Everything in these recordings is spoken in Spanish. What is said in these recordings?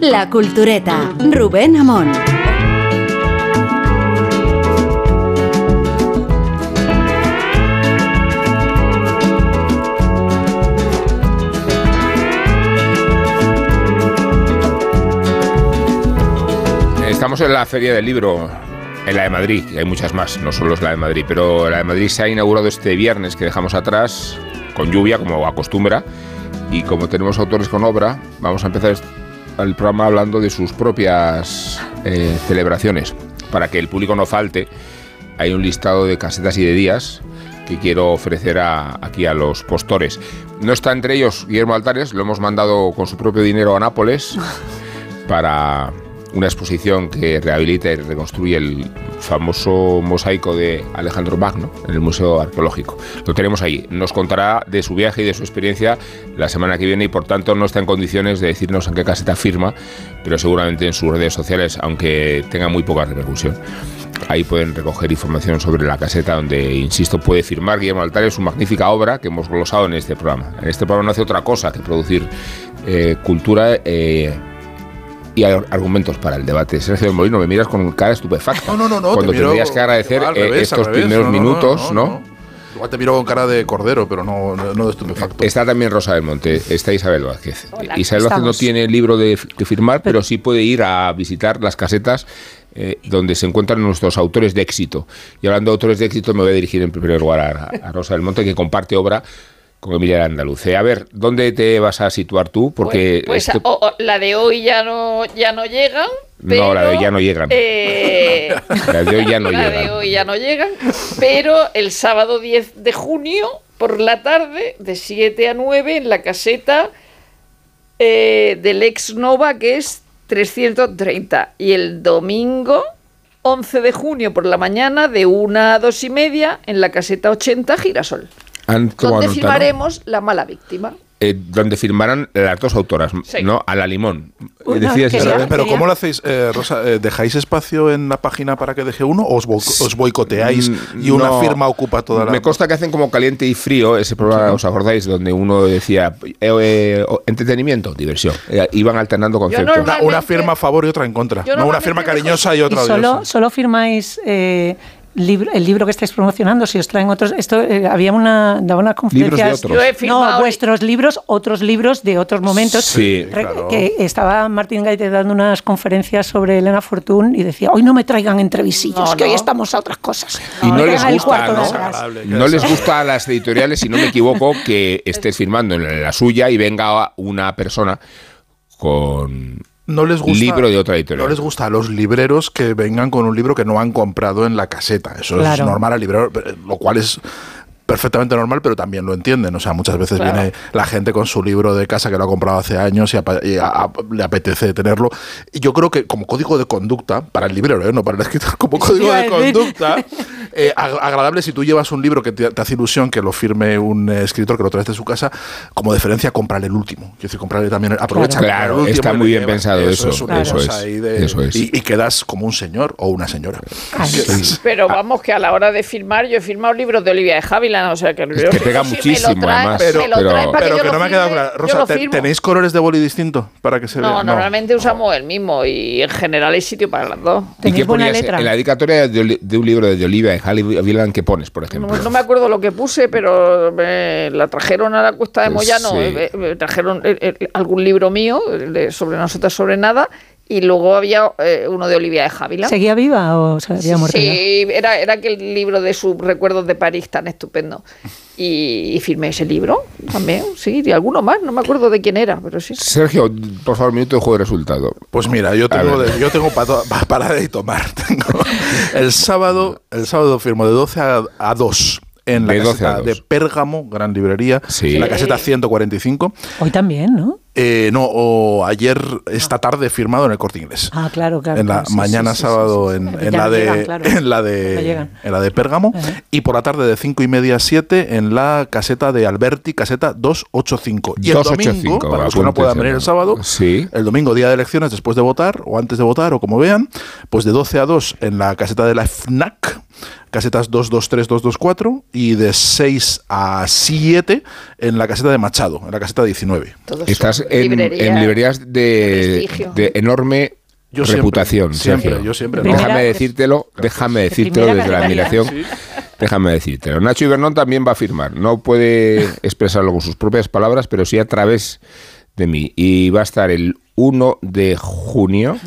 La Cultureta, Rubén Amón. Estamos en la Feria del Libro, en la de Madrid, y hay muchas más, no solo es la de Madrid, pero la de Madrid se ha inaugurado este viernes que dejamos atrás, con lluvia, como acostumbra, y como tenemos autores con obra, vamos a empezar el programa hablando de sus propias eh, celebraciones. Para que el público no falte, hay un listado de casetas y de días que quiero ofrecer aquí a los postores. No está entre ellos Guillermo Altares, lo hemos mandado con su propio dinero a Nápoles para una exposición que rehabilita y reconstruye el famoso mosaico de Alejandro Magno en el Museo Arqueológico. Lo tenemos ahí. Nos contará de su viaje y de su experiencia la semana que viene y por tanto no está en condiciones de decirnos en qué caseta firma, pero seguramente en sus redes sociales, aunque tenga muy poca repercusión. Ahí pueden recoger información sobre la caseta donde, insisto, puede firmar Guillermo Altares su magnífica obra que hemos glosado en este programa. En este programa no hace otra cosa que producir eh, cultura. Eh, y argumentos para el debate. Sergio Molino, me miras con cara estupefacta. No, no, no, no Cuando te tendrías que agradecer eh, estos primeros minutos, ¿no? Igual te miro con cara de cordero, pero no, no, de estupefacto. Está también Rosa del Monte, está Isabel Vázquez. Isabel Vázquez no tiene libro de, que firmar, pero sí puede ir a visitar las casetas eh, donde se encuentran nuestros autores de éxito. Y hablando de autores de éxito, me voy a dirigir en primer lugar a, a Rosa del Monte, que comparte obra con Emilia Andaluce. A ver, ¿dónde te vas a situar tú? Porque pues, pues la de hoy ya no, ya no llegan. no, la de hoy ya no llegan. Eh, la de hoy ya no la llegan. de hoy ya no llegan. Pero el sábado 10 de junio, por la tarde, de 7 a 9, en la caseta eh, del ex Nova, que es 330. Y el domingo 11 de junio por la mañana, de 1 a 2 y media, en la caseta 80 Girasol donde firmaremos La mala víctima. Eh, donde firmarán las dos autoras, ¿no? A la limón. pero ¿cómo lo hacéis, eh, Rosa? Eh, ¿Dejáis espacio en la página para que deje uno o os, boicoteáis mm, y una firma ocupa toda la... Me consta que hacen como caliente y frío, ese programa, ¿os acordáis? Donde uno decía entretenimiento, diversión. iban alternando conceptos. Una, firma a favor y otra en contra. No una firma cariñosa y otra solo, solo firmáis el libro que estáis promocionando, si os traen otros, esto eh, había una daba unas conferencias, no vuestros libros, otros libros de otros momentos, sí, que estaba Martín Gaite dando unas conferencias sobre Elena Fortún y decía hoy no me traigan entrevisillos, que hoy estamos a otras cosas. Y no, les gusta, ¿no? no les gusta a las editoriales, si no me equivoco, que estés firmando en la suya y venga una persona con no les gusta, libro de otra editorial. No les gusta a los libreros que vengan con un libro que no han comprado en la caseta. Eso es normal al librero, lo cual es perfectamente normal, pero también lo entienden. O sea, muchas veces viene la gente con su libro de casa que lo ha comprado hace años y, le apetece tenerlo. Y yo creo que como código de conducta, para el librero, ¿eh? no para el escritor, como código de conducta, eh, agradable si tú llevas un libro que te, hace ilusión que lo firme un escritor que lo traes de su casa, como deferencia, comprarle el último. Quiero decir, comprarle también, aprovecha Claro, está muy bien pensado eso. Eso, es, Y, quedas como un señor o una señora. Pero vamos, que a la hora de firmar, yo he firmado libros de Olivia de Javi o sea que, que pega muchísimo, además. Pero, pero, que, no me ha quedado claro. Rosa, ¿tenéis colores de boli distintos para que se no, normalmente usamos el mismo y en general hay sitio para las dos. ¿Y qué ponías letra? en la dedicatoria de, un libro de Olivia y Halle Villan qué pones, por ejemplo? No, me acuerdo lo que puse, pero la trajeron a la Cuesta de pues Moyano, eh, eh, trajeron eh, algún libro mío sobre nosotros sobre nada y luego había eh, uno de Olivia de Javila. ¿Seguía viva o se había muerto? Sí, era, era aquel libro de sus recuerdos de París tan estupendo. Y, firmé ese libro también, sí, y alguno más, no me acuerdo de quién era, pero sí. Sergio, por favor, minuto de juego de resultado. Pues mira, yo tengo, yo tengo para, para de tomar. Tengo el sábado, el sábado firmo de 12 a, a 2 en la caseta de Pérgamo, gran librería, en la caseta 145. Hoy también, ¿no? Eh, no, o ayer, esta tarde firmado en el Corte Inglés. Ah, claro, claro. En la mañana sábado en, la de, en la de en la de Pérgamo y por la tarde de 5 y media a 7 en la caseta de Alberti, caseta 285. Y el domingo, para los que no puedan venir el sábado, el domingo día de elecciones después de votar o antes de votar o como vean, pues de 12 a 2 en la caseta de la FNAC casetas 223, 224 y de 6 a 7 en la caseta de Machado, en la caseta 19. Estás en, librerías de, enorme reputación, siempre, Yo siempre. Déjame decírtelo, déjame decírtelo desde la admiración. Déjame decírtelo. Nacho Ibernón también va a firmar. No puede expresarlo con sus propias palabras, pero sí a través de mí. Y va a estar el 1 de junio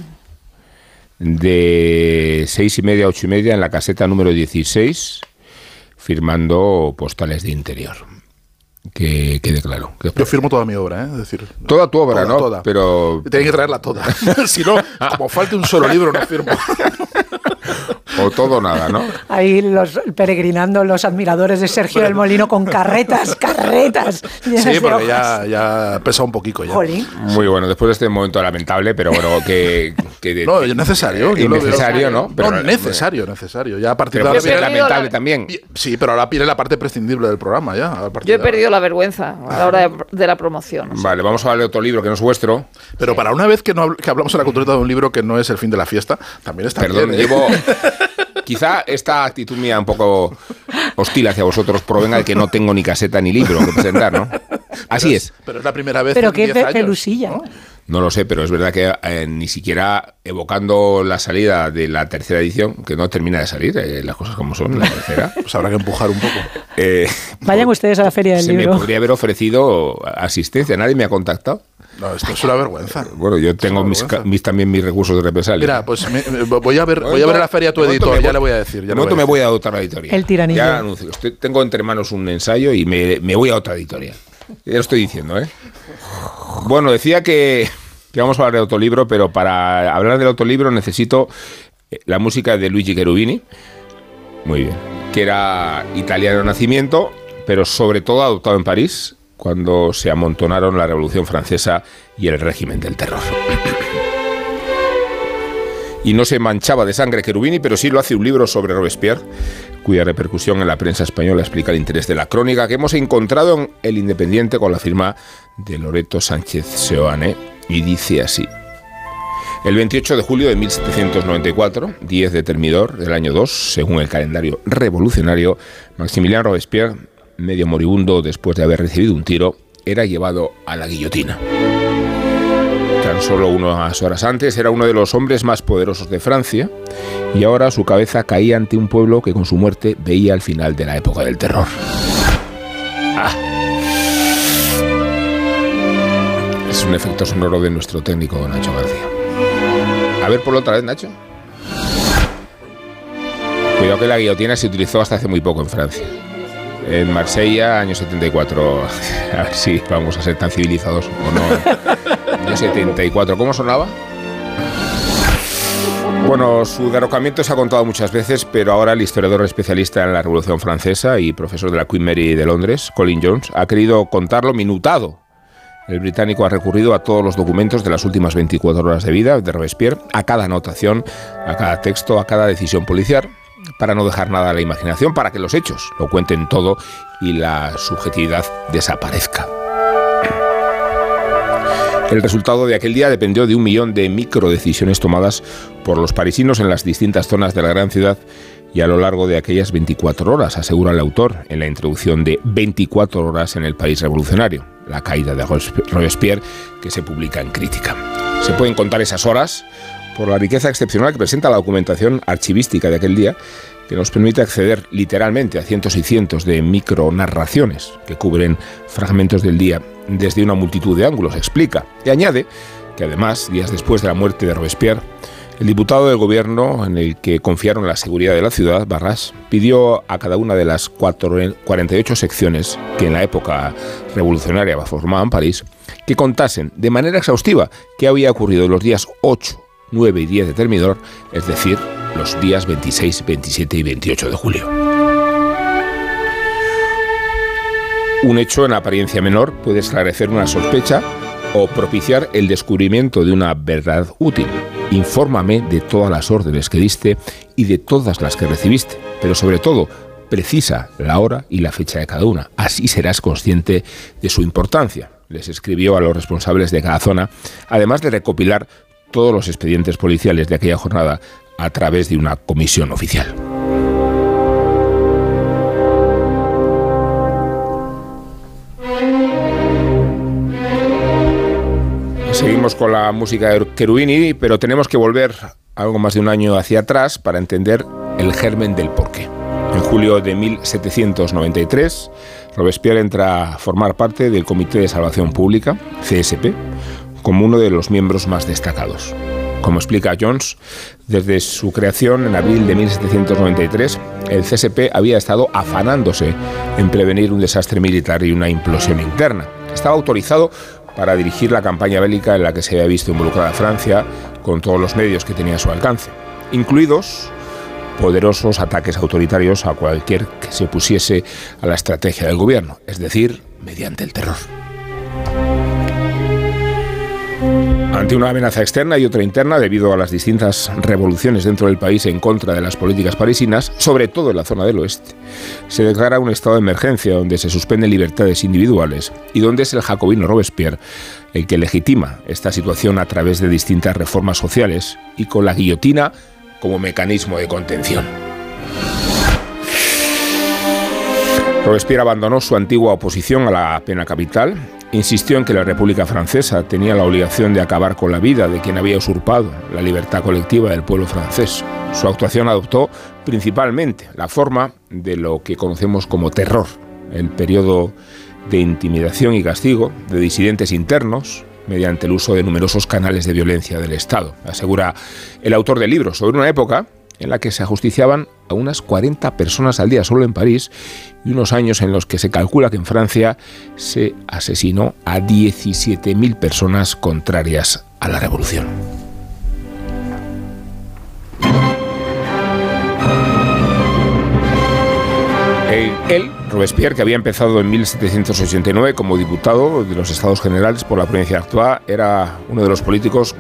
de seis y media a ocho y media en la caseta número 16, firmando postales de interior. Que quede claro. Yo firmo toda mi obra, ¿eh? decir, toda tu obra, ¿no? Toda. Pero... Tiene que traerla toda. si no, como falte un solo libro, no firmo. o todo nada, ¿no? Ahí los peregrinando los admiradores de Sergio del Molino con carretas, carretas. Sí, porque ya, ya pesa un poquito ya. Muy bueno, después de este momento lamentable, pero bueno, que... no, es necesario. Innecesario, ¿no? Pero, no, necesario, necesario. Ya a partir de ahora... lamentable también. Sí, pero ahora viene la parte prescindible del programa ya. Yo he perdido la vergüenza a la hora de, la promoción. Vale, vamos a hablar de otro libro que no es vuestro. Pero para una vez que, no, que hablamos en la cultura de un libro que no es el fin de la fiesta, también está Perdón, bien. ¿eh? llevo... Quizá esta actitud mía un poco hostil hacia vosotros provenga de que no tengo ni caseta ni libro que presentar, ¿no? Así es, Pero es la primera vez Pero qué pelusilla. ¿no? No lo sé, pero es verdad que eh, ni siquiera evocando la salida de la tercera edición, que no termina de salir, eh, las cosas como son, la tercera. pues habrá que empujar un poco. Eh, Vayan ustedes a la feria del libro. Se me podría haber ofrecido asistencia, nadie me ha contactado. No, esto es una vergüenza. Bueno, yo tengo mis, también mis recursos de represalia. Mira, pues voy a ver, voy a ver a la feria tu editor, ya le voy a decir. De momento me voy a otra editorial. El tiranillo. Ya anuncio. tengo entre manos un ensayo y me, me voy a otra editorial. Ya lo estoy diciendo, ¿eh? Bueno, decía que, que vamos a hablar de otro libro, pero para hablar del otro libro necesito eh, la música de Luigi Cherubini. Muy bien. Que era italiano de nacimiento, pero sobre todo adoptado en París cuando se amontonaron la Revolución Francesa y el régimen del terror. Y no se manchaba de sangre Cherubini, pero sí lo hace un libro sobre Robespierre, cuya repercusión en la prensa española explica el interés de la crónica que hemos encontrado en El Independiente con la firma de Loreto Sánchez Seoane, y dice así. El 28 de julio de 1794, 10 de Termidor del año 2, según el calendario revolucionario, Maximiliano Robespierre medio moribundo después de haber recibido un tiro, era llevado a la guillotina. Tan solo unas horas antes era uno de los hombres más poderosos de Francia y ahora su cabeza caía ante un pueblo que con su muerte veía el final de la época del terror. Ah. Es un efecto sonoro de nuestro técnico Nacho García. A ver por otra vez, Nacho. Cuidado que la guillotina se utilizó hasta hace muy poco en Francia en Marsella, año 74. A ver si vamos a ser tan civilizados o no. Año 74. ¿Cómo sonaba? Bueno, su derrocamiento se ha contado muchas veces, pero ahora el historiador especialista en la Revolución Francesa y profesor de la Queen Mary de Londres, Colin Jones, ha querido contarlo minutado. El británico ha recurrido a todos los documentos de las últimas 24 horas de vida de Robespierre, a cada anotación, a cada texto, a cada decisión policial, para no dejar nada a la imaginación, para que los hechos lo cuenten todo y la subjetividad desaparezca. El resultado de aquel día dependió de un millón de microdecisiones tomadas por los parisinos en las distintas zonas de la gran ciudad y a lo largo de aquellas 24 horas, asegura el autor en la introducción de 24 horas en el país revolucionario, la caída de Robespierre, que se publica en Crítica. Se pueden contar esas horas por la riqueza excepcional que presenta la documentación archivística de aquel día, que nos permite acceder literalmente a cientos y cientos de micronarraciones que cubren fragmentos del día desde una multitud de ángulos, explica. Y añade que además, días después de la muerte de Robespierre, el diputado del gobierno en el que confiaron la seguridad de la ciudad, Barras, pidió a cada una de las 48 secciones que en la época revolucionaria formaban París, que contasen de manera exhaustiva qué había ocurrido los días 8, 9 y 10 de Termidor, es decir, los días 26, 27 y 28 de julio. Un hecho en apariencia menor puede esclarecer una sospecha o propiciar el descubrimiento de una verdad útil. Infórmame de todas las órdenes que diste y de todas las que recibiste, pero sobre todo, precisa la hora y la fecha de cada una. Así serás consciente de su importancia. Les escribió a los responsables de cada zona, además de recopilar todos los expedientes policiales de aquella jornada a través de una comisión oficial. Seguimos con la música de Cherubini, pero tenemos que volver algo más de un año hacia atrás para entender el germen del porqué. En julio de 1793, Robespierre entra a formar parte del Comité de Salvación Pública, CSP, como uno de los miembros más destacados. Como explica Jones, desde su creación en abril de 1793, el CSP había estado afanándose en prevenir un desastre militar y una implosión interna. Estaba autorizado para dirigir la campaña bélica en la que se había visto involucrada Francia con todos los medios que tenía a su alcance, incluidos poderosos ataques autoritarios a cualquier que se opusiese a la estrategia del gobierno, es decir, mediante el terror. Ante una amenaza externa y otra interna debido a las distintas revoluciones dentro del país en contra de las políticas parisinas, sobre todo en la zona del oeste, se declara un estado de emergencia donde se suspenden libertades individuales y donde es el jacobino Robespierre el que legitima esta situación a través de distintas reformas sociales y con la guillotina como mecanismo de contención. Robespierre abandonó su antigua oposición a la pena capital, insistió en que la República Francesa tenía la obligación de acabar con la vida de quien había usurpado la libertad colectiva del pueblo francés. Su actuación adoptó principalmente la forma de lo que conocemos como terror, el periodo de intimidación y castigo de disidentes internos, mediante el uso de numerosos canales de violencia del Estado. Asegura el autor del libro sobre una época en la que se ajusticiaban a unas 40 personas al día solo en París y unos años en los que se calcula que en Francia se asesinó a 17.000 personas contrarias a la revolución. Él, Robespierre, que había empezado en 1789 como diputado de los Estados Generales por la provincia de Artois, era uno de los políticos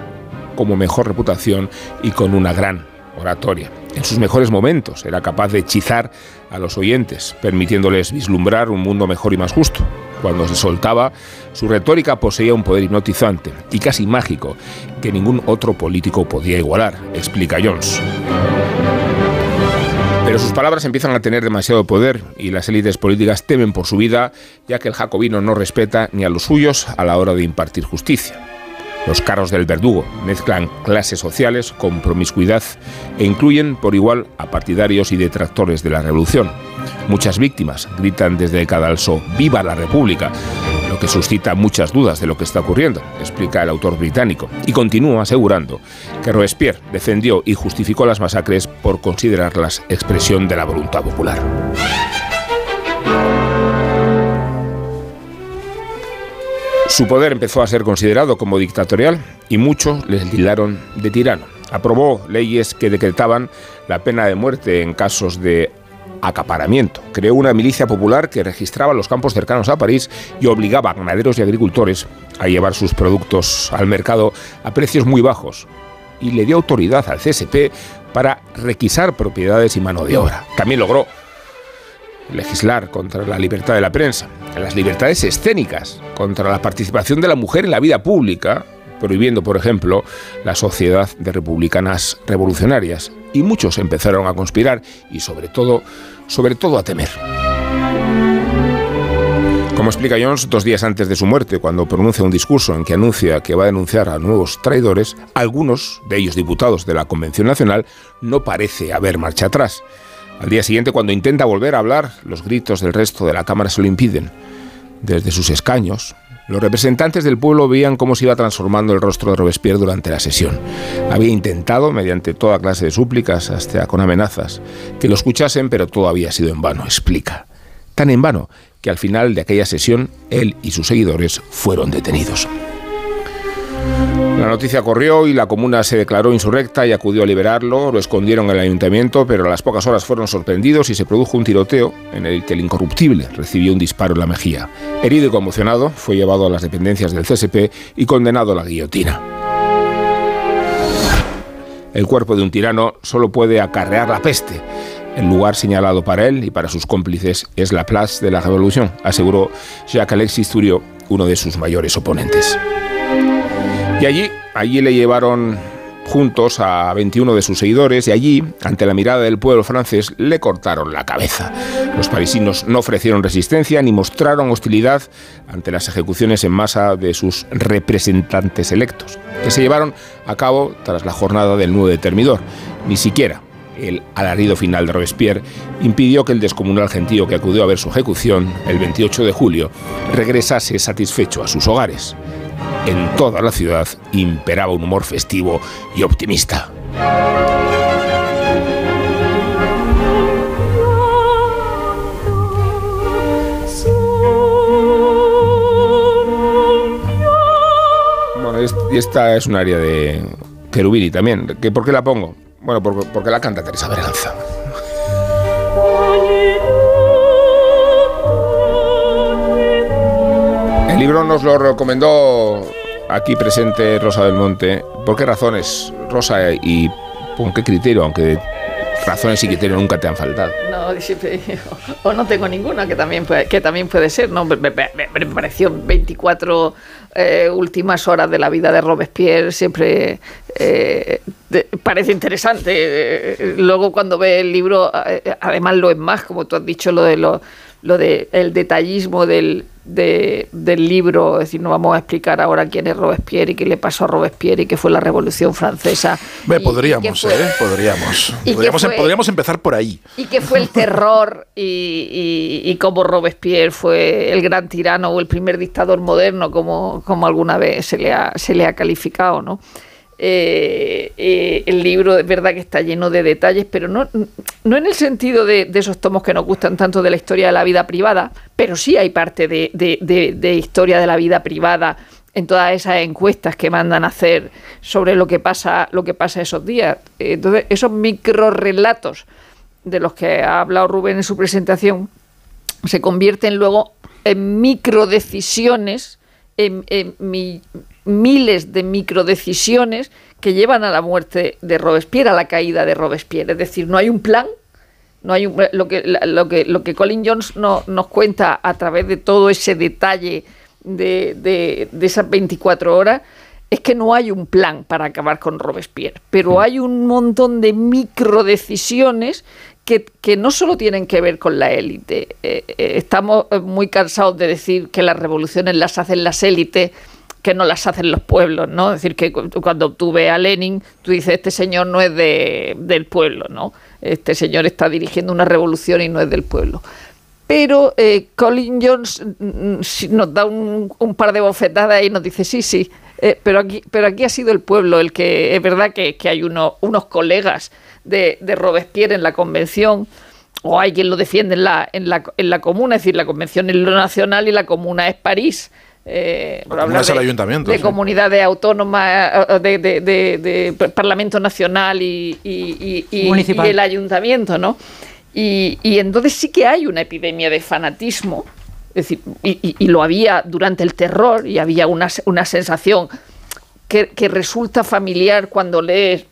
como mejor reputación y con una gran oratoria. En sus mejores momentos era capaz de hechizar a los oyentes, permitiéndoles vislumbrar un mundo mejor y más justo. Cuando se soltaba, su retórica poseía un poder hipnotizante y casi mágico que ningún otro político podía igualar, explica Jones. Pero sus palabras empiezan a tener demasiado poder y las élites políticas temen por su vida, ya que el jacobino no respeta ni a los suyos a la hora de impartir justicia. Los carros del verdugo mezclan clases sociales con promiscuidad e incluyen por igual a partidarios y detractores de la revolución. Muchas víctimas gritan desde el cadalso ¡Viva la República! lo que suscita muchas dudas de lo que está ocurriendo, explica el autor británico, y continúa asegurando que Robespierre defendió y justificó las masacres por considerarlas expresión de la voluntad popular. Su poder empezó a ser considerado como dictatorial y muchos le tildaron de tirano. Aprobó leyes que decretaban la pena de muerte en casos de acaparamiento. Creó una milicia popular que registraba los campos cercanos a París y obligaba a ganaderos y agricultores a llevar sus productos al mercado a precios muy bajos. Y le dio autoridad al CSP para requisar propiedades y mano de obra. También logró legislar contra la libertad de la prensa, las libertades escénicas, contra la participación de la mujer en la vida pública, prohibiendo, por ejemplo, la sociedad de republicanas revolucionarias. Y muchos empezaron a conspirar y sobre todo, sobre todo a temer. Como explica Jones, dos días antes de su muerte, cuando pronuncia un discurso en que anuncia que va a denunciar a nuevos traidores, algunos, de ellos diputados de la Convención Nacional, no parece haber marcha atrás. Al día siguiente, cuando intenta volver a hablar, los gritos del resto de la Cámara se lo impiden. Desde sus escaños, los representantes del pueblo veían cómo se iba transformando el rostro de Robespierre durante la sesión. Había intentado, mediante toda clase de súplicas, hasta con amenazas, que lo escuchasen, pero todo había sido en vano, explica. Tan en vano que al final de aquella sesión él y sus seguidores fueron detenidos. La noticia corrió y la comuna se declaró insurrecta y acudió a liberarlo. Lo escondieron en el ayuntamiento, pero a las pocas horas fueron sorprendidos y se produjo un tiroteo en el que el incorruptible recibió un disparo en la mejilla. Herido y conmocionado, fue llevado a las dependencias del CSP y condenado a la guillotina. El cuerpo de un tirano solo puede acarrear la peste. El lugar señalado para él y para sus cómplices es la Place de la Revolución, aseguró Jacques Alexis Turiot, uno de sus mayores oponentes. Y allí, allí le llevaron juntos a 21 de sus seguidores y allí, ante la mirada del pueblo francés, le cortaron la cabeza. Los parisinos no ofrecieron resistencia ni mostraron hostilidad ante las ejecuciones en masa de sus representantes electos, que se llevaron a cabo tras la jornada del 9 de Termidor. Ni siquiera el alarido final de Robespierre impidió que el descomunal gentío que acudió a ver su ejecución el 28 de julio regresase satisfecho a sus hogares. En toda la ciudad imperaba un humor festivo y optimista. Bueno, y esta es un área de Cherubini también. ¿Por qué la pongo? Bueno, porque, la canta Teresa Berganza. El libro nos lo recomendó aquí presente Rosa del Monte. ¿Por qué razones, Rosa, y con qué criterio? Aunque razones y criterios nunca te han faltado. No, o no tengo ninguna, que también puede, que también puede ser. ¿no? Me, pareció 24 eh, últimas horas de la vida de Robespierre, siempre eh, parece interesante. Eh, luego cuando ve el libro, además lo es más, como tú has dicho, lo de lo, lo de el detallismo del, del libro, es decir, no vamos a explicar ahora quién es Robespierre y qué le pasó a Robespierre y qué fue la Revolución Francesa. podríamos, ¿eh? Podríamos. Podríamos, em, podríamos, empezar por ahí. Y qué fue el terror y, y, cómo Robespierre fue el gran tirano o el primer dictador moderno, como, como alguna vez se le ha, se le ha calificado, ¿no? Eh, eh, el libro es verdad que está lleno de detalles, pero no, no en el sentido de, esos tomos que nos gustan tanto de la historia de la vida privada, pero sí hay parte de, historia de la vida privada en todas esas encuestas que mandan a hacer sobre lo que pasa, lo que pasa esos días. Entonces, esos microrelatos de los que ha hablado Rubén en su presentación se convierten luego en microdecisiones, en, en mi, miles de microdecisiones que llevan a la muerte de Robespierre, a la caída de Robespierre. Es decir, no hay un plan, no hay lo, que, lo, que, lo que Colin Jones no, nos cuenta a través de todo ese detalle de, de, esas 24 horas es que no hay un plan para acabar con Robespierre, pero mm. hay un montón de microdecisiones que, que no solo tienen que ver con la élite. Eh, eh, estamos muy cansados de decir que las revoluciones las hacen las élites que no las hacen los pueblos, ¿no? Es decir, que cuando tú ves a Lenin, tú dices, este señor no es de, del pueblo, ¿no? Este señor está dirigiendo una revolución y no es del pueblo. Pero eh, Colin Jones nos da un, par de bofetadas y nos dice, sí, sí, eh, pero, aquí, pero aquí ha sido el pueblo el que, es verdad que, hay unos colegas de, de Robespierre en la convención, o hay quien lo defiende en la, en la, en la comuna, es decir, la convención es lo nacional y la comuna es París eh, de, ayuntamiento, de comunidades autónomas, eh, de, de, Parlamento Nacional y, el ayuntamiento, ¿no? Y, entonces sí que hay una epidemia de fanatismo, es decir, y, lo había durante el terror, y había una, una sensación que, resulta familiar cuando lees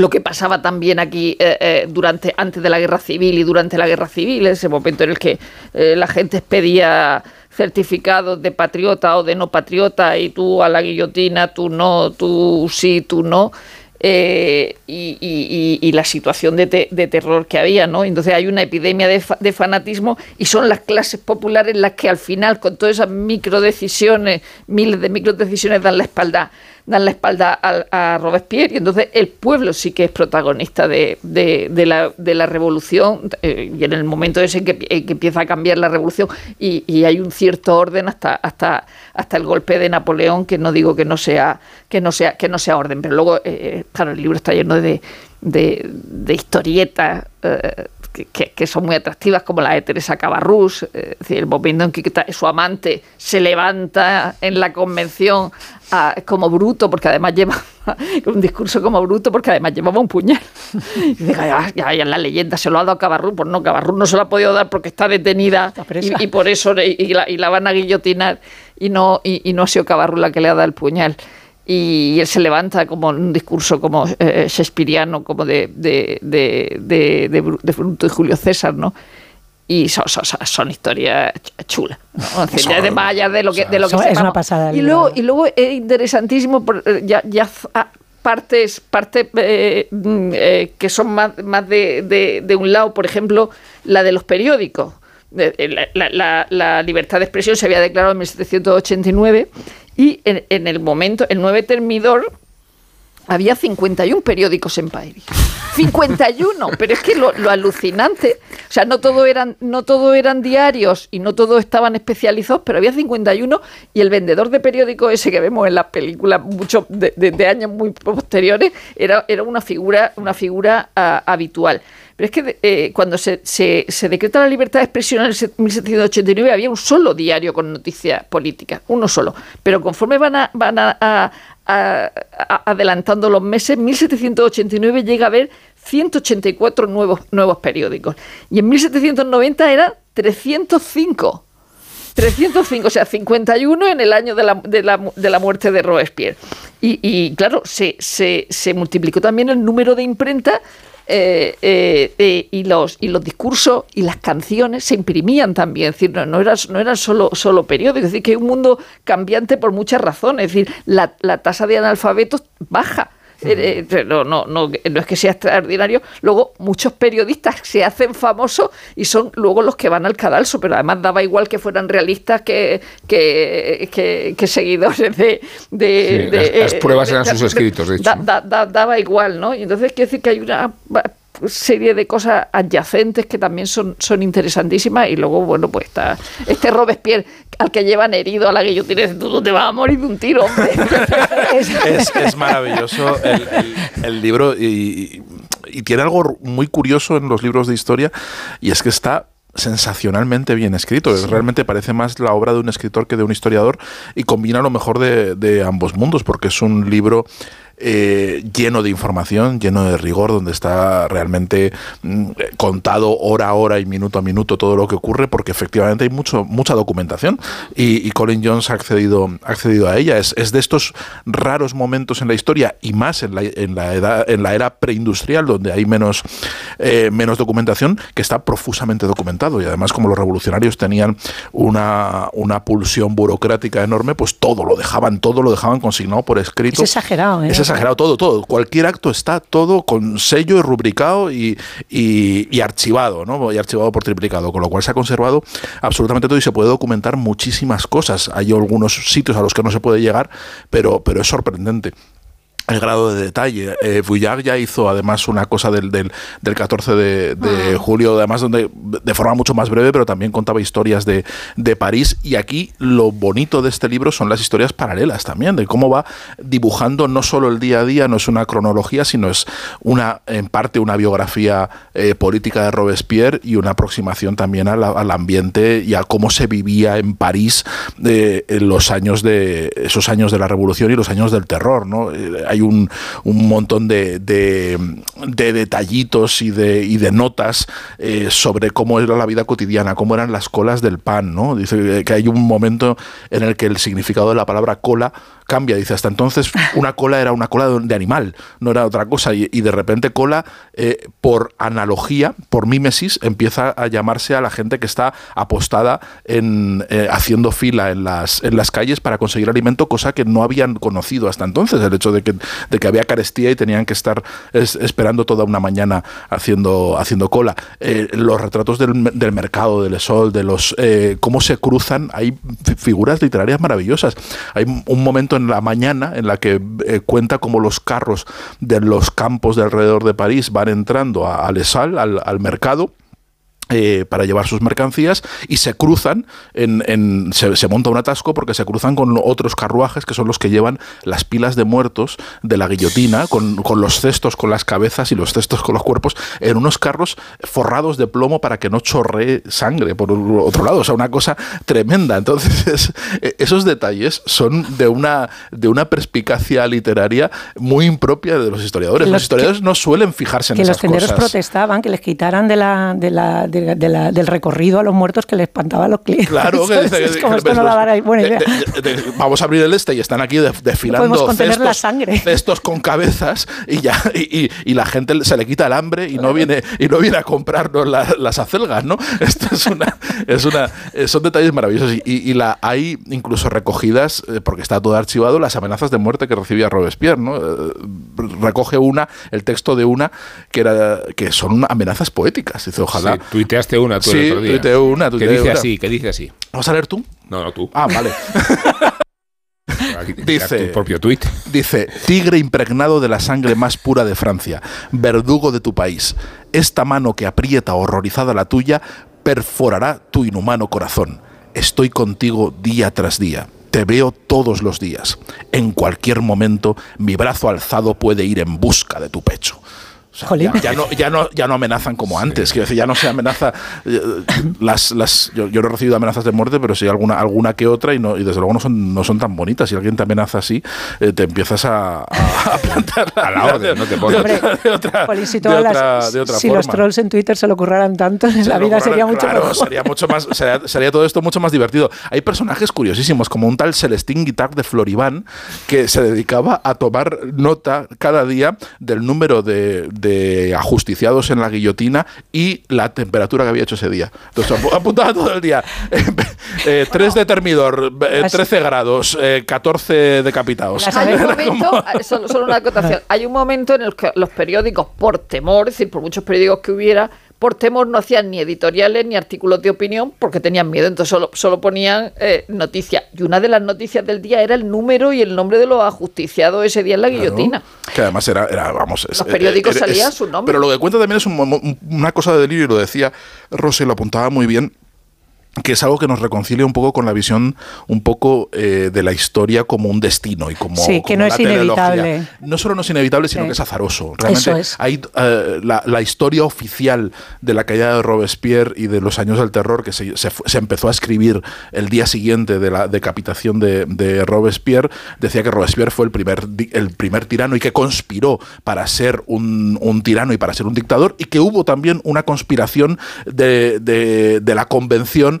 lo que pasaba también aquí eh, eh, durante antes de la guerra civil y durante la guerra civil, ese momento en el que la gente pedía certificados de patriota o de no patriota y tú a la guillotina, tú no, tú sí, tú no. Eh, y, la situación de, terror que había, ¿no? Entonces hay una epidemia de, de, fanatismo y son las clases populares las que al final, con todas esas microdecisiones, miles de microdecisiones, dan la espalda dan la espalda a, Robespierre y entonces el pueblo sí que es protagonista de, la, revolución eh, y en el momento ese que, que empieza a cambiar la revolución y, hay un cierto orden hasta, hasta, hasta el golpe de Napoleón que no digo que no sea que no sea que no sea orden pero luego eh, claro el libro está lleno de, de, historietas eh, que, son muy atractivas, como la de Teresa Cabarrús, decir, el momento en que su amante se levanta en la convención como bruto, porque además lleva un discurso como bruto, porque además llevaba un puñal. Y diga, ya, ya, la leyenda se lo ha dado a Cabarrús, pues no, Cabarrús no se lo ha podido dar porque está detenida y, por eso y la, van a guillotinar y no, y, no ha sido Cabarrús la que le ha dado el puñal y él se levanta como un discurso como eh, shakespeariano, como de, de, de, de, de Bruto y Julio César, ¿no? Y son, son, son historias chulas. ¿no? de vaya de lo que, de lo que es una pasada. Y luego, y luego es interesantísimo, eh, ya, ya partes, partes eh, mm, eh, que son más, más de, de, un lado, por ejemplo, la de los periódicos. La, la, libertad de expresión se había declarado en 1789 y en, en el momento, el 9 Termidor había 51 periódicos en País. 51, pero es que lo, alucinante, o sea, no todo eran no todo eran diarios y no todos estaban especializados, pero había 51 y el vendedor de periódicos ese que vemos en las películas mucho de, años muy posteriores era, era una figura una figura ah, habitual. Pero es que eh, cuando se, se, decreta la libertad de expresión en 1789 había un solo diario con noticias políticas, uno solo. Pero conforme van a, van a, adelantando los meses, 1789 llega a haber 184 nuevos, nuevos periódicos. Y en 1790 eran 305. 305, o sea, 51 en el año de la, de la, de la muerte de Robespierre. Y, y claro, se, se, se, multiplicó también el número de imprentas eh, eh, y, los, y los discursos y las canciones se imprimían también, decir, no, no eran, no eran solo, solo periódicos, es decir, que hay un mundo cambiante por muchas razones, es decir, la, la tasa de analfabetos baja eh, eh, no, no, no, es que sea extraordinario. Luego, muchos periodistas se hacen famosos y son luego los que van al cadalso, pero además daba igual que fueran realistas que, que, seguidores de. las, pruebas eran sus escritos, de hecho. daba igual, ¿no? Y entonces quiere decir que hay una serie de cosas adyacentes que también son, son interesantísimas y luego, bueno, pues está este Robespierre al que llevan herido a la guillotina tú te vas a morir de un tiro, hombre. es, maravilloso el, libro y, tiene algo muy curioso en los libros de historia y es que está sensacionalmente bien escrito. Realmente parece más la obra de un escritor que de un historiador y combina lo mejor de, de ambos mundos porque es un libro eh, lleno de información, lleno de rigor, donde está realmente mm, contado hora a hora y minuto a minuto todo lo que ocurre, porque efectivamente hay mucho, mucha documentación y, Colin Jones ha accedido, ha accedido a ella. Es, es, de estos raros momentos en la historia y más en la, en la, edad, en la era preindustrial, donde hay menos, eh, menos documentación, que está profusamente documentado. Y además, como los revolucionarios tenían una, una pulsión burocrática enorme, pues todo lo dejaban, todo lo dejaban consignado por escrito. Es exagerado, ¿eh? Exagerado todo, todo. Cualquier acto está todo con sello y rubricado y, y, archivado, ¿no? Y archivado por triplicado, con lo cual se ha conservado absolutamente todo y se puede documentar muchísimas cosas. Hay algunos sitios a los que no se puede llegar, pero, pero es sorprendente el grado de detalle. Eh, ya hizo además una cosa del, del, 14 de, ah. julio, además donde de forma mucho más breve, pero también contaba historias de, de, París. Y aquí lo bonito de este libro son las historias paralelas también, de cómo va dibujando no solo el día a día, no es una cronología, sino es una en parte una biografía eh, política de Robespierre y una aproximación también al ambiente y a cómo se vivía en París eh, en los años de esos años de la revolución y los años del terror. ¿no? Eh, hay un, montón de, detallitos y de, y de notas eh, sobre cómo era la vida cotidiana, cómo eran las colas del pan, ¿no? Dice que hay un momento en el que el significado de la palabra cola cambia. Dice, hasta entonces una cola era una cola de animal, no era otra cosa. Y, de repente cola, eh, por analogía, por mímesis, empieza a llamarse a la gente que está apostada en eh, haciendo fila en las, en las calles para conseguir alimento, cosa que no habían conocido hasta entonces. El hecho de que, de que había carestía y tenían que estar esperando toda una mañana haciendo, haciendo cola. Eh, los retratos del, del, mercado, del sol, de los cómo se cruzan, hay figuras literarias maravillosas. Hay un momento en la mañana en la que eh, cuenta cómo los carros de los campos de alrededor de París van entrando a, a al, al mercado eh, para llevar sus mercancías y se cruzan, en, se, monta un atasco porque se cruzan con otros carruajes que son los que llevan las pilas de muertos de la guillotina, con, los cestos con las cabezas y los cestos con los cuerpos, en unos carros forrados de plomo para que no chorree sangre por otro lado. O sea, una cosa tremenda. Entonces, esos detalles son de una, de una perspicacia literaria muy impropia de los historiadores. Los, historiadores no suelen fijarse en esas cosas. Que los tenderos protestaban que les quitaran de la, de la del recorrido a los muertos que le espantaba a los clientes. Claro, que dice, como esto no la buena idea. vamos a abrir el este y están aquí desfilando cestos, sangre. cestos con cabezas y ya y, la gente se le quita el hambre y no viene y no viene a comprarnos las acelgas, ¿no? Esto es una es una son detalles maravillosos y, la hay incluso recogidas eh, porque está todo archivado las amenazas de muerte que recibía Robespierre, ¿no? Eh, recoge una el texto de una que era que son amenazas poéticas. Dice, ojalá. Sí, tuiteaste una tú el otro día. Tuiteé una, que dice así, que dice así. ¿Vas a leer tú? No, no tú. Ah, vale. dice, tu propio tuit. Dice, tigre impregnado de la sangre más pura de Francia, verdugo de tu país. Esta mano que aprieta horrorizada la tuya perforará tu inhumano corazón. Estoy contigo día tras día. Te veo todos los días. En cualquier momento mi brazo alzado puede ir en busca de tu pecho ya, no, ya, no, ya no amenazan como antes. Quiero decir, ya no se amenaza. Eh, las, las, yo, no he recibido amenazas de muerte, pero sí alguna, alguna que otra, y, no, y desde luego no son, no son tan bonitas. Si alguien te amenaza así, eh, te empiezas a, a, plantar a la orden, no te pones. De, otra, de, otra, de otra si los trolls en Twitter se lo ocurraran tanto, la vida sería mucho mejor. Sería, mucho más, sería, todo esto mucho más divertido. Hay personajes curiosísimos, como un tal Celestín Guitar de Floribán, que se dedicaba a tomar nota cada día del número de de ajusticiados en la guillotina y la temperatura que había hecho ese día. Entonces apuntaba todo el día. 3 eh, de termidor, 13 eh, grados, 14 eh, decapitados. Hay un momento, solo una acotación, hay un momento en el que los periódicos, por temor, es decir, por muchos periódicos que hubiera, por temor no hacían ni editoriales ni artículos de opinión porque tenían miedo, entonces solo, solo ponían eh, noticias. Y una de las noticias del día era el número y el nombre de los ajusticiados ese día en la guillotina. Que además era, vamos... Los periódicos salían su nombre. Pero lo que cuenta también es una cosa de delirio, y lo decía Rosy, lo apuntaba muy bien, que es algo que nos reconcilia un poco con la visión un poco eh, de la historia como un destino y como sí que no es inevitable. No solo no es inevitable sino que es azaroso. Realmente hay eh, la, historia oficial de la caída de Robespierre y de los años del terror que se, se, empezó a escribir el día siguiente de la decapitación de, de, Robespierre decía que Robespierre fue el primer el primer tirano y que conspiró para ser un, un tirano y para ser un dictador y que hubo también una conspiración de, de, de la convención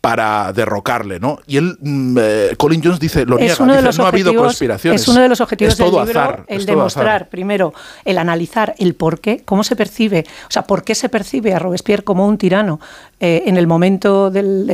para derrocarle, ¿no? Y él, mm, eh, Colin Jones dice, lo niega, no ha habido conspiraciones. Es uno de los objetivos del libro, el demostrar, primero, el analizar el por qué, cómo se percibe, o sea, por qué se percibe a Robespierre como un tirano eh, en el momento del,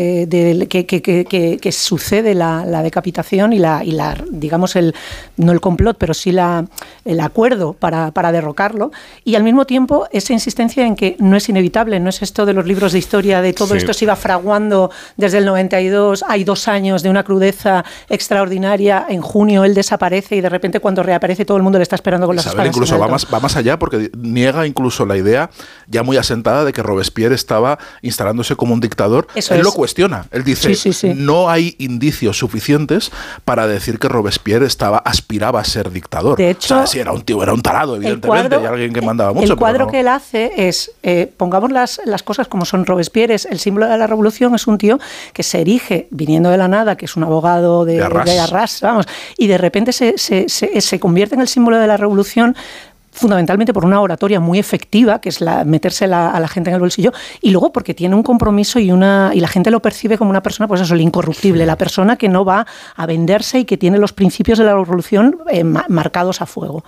que, sucede la, decapitación y la, y la, digamos, el, no el complot, pero sí la, el acuerdo para, para derrocarlo, y al mismo tiempo esa insistencia en que no es inevitable, no es esto de los libros de historia, de todo esto se iba fraguando desde el 92, hay dos años de una crudeza extraordinaria, en junio él desaparece y de repente cuando reaparece todo el mundo le está esperando con las espadas incluso va más, va más allá porque niega incluso la idea ya muy asentada de que Robespierre estaba instalándose como un dictador. él lo cuestiona, él dice, no hay indicios suficientes para decir que Robespierre estaba aspiraba a ser dictador. De hecho, o era un tío, era un tarado, evidentemente, y alguien que mandaba mucho. El cuadro que él hace es, eh, pongamos las, las cosas como son Robespierre, el símbolo de la revolución es un tío que se erige viniendo de la nada, que es un abogado de, Arras, vamos, y de repente se, se, se, convierte en el símbolo de la revolución fundamentalmente por una oratoria muy efectiva, que es la, meterse a la gente en el bolsillo, y luego porque tiene un compromiso y una y la gente lo percibe como una persona, pues eso, el incorruptible, la persona que no va a venderse y que tiene los principios de la revolución eh, marcados a fuego.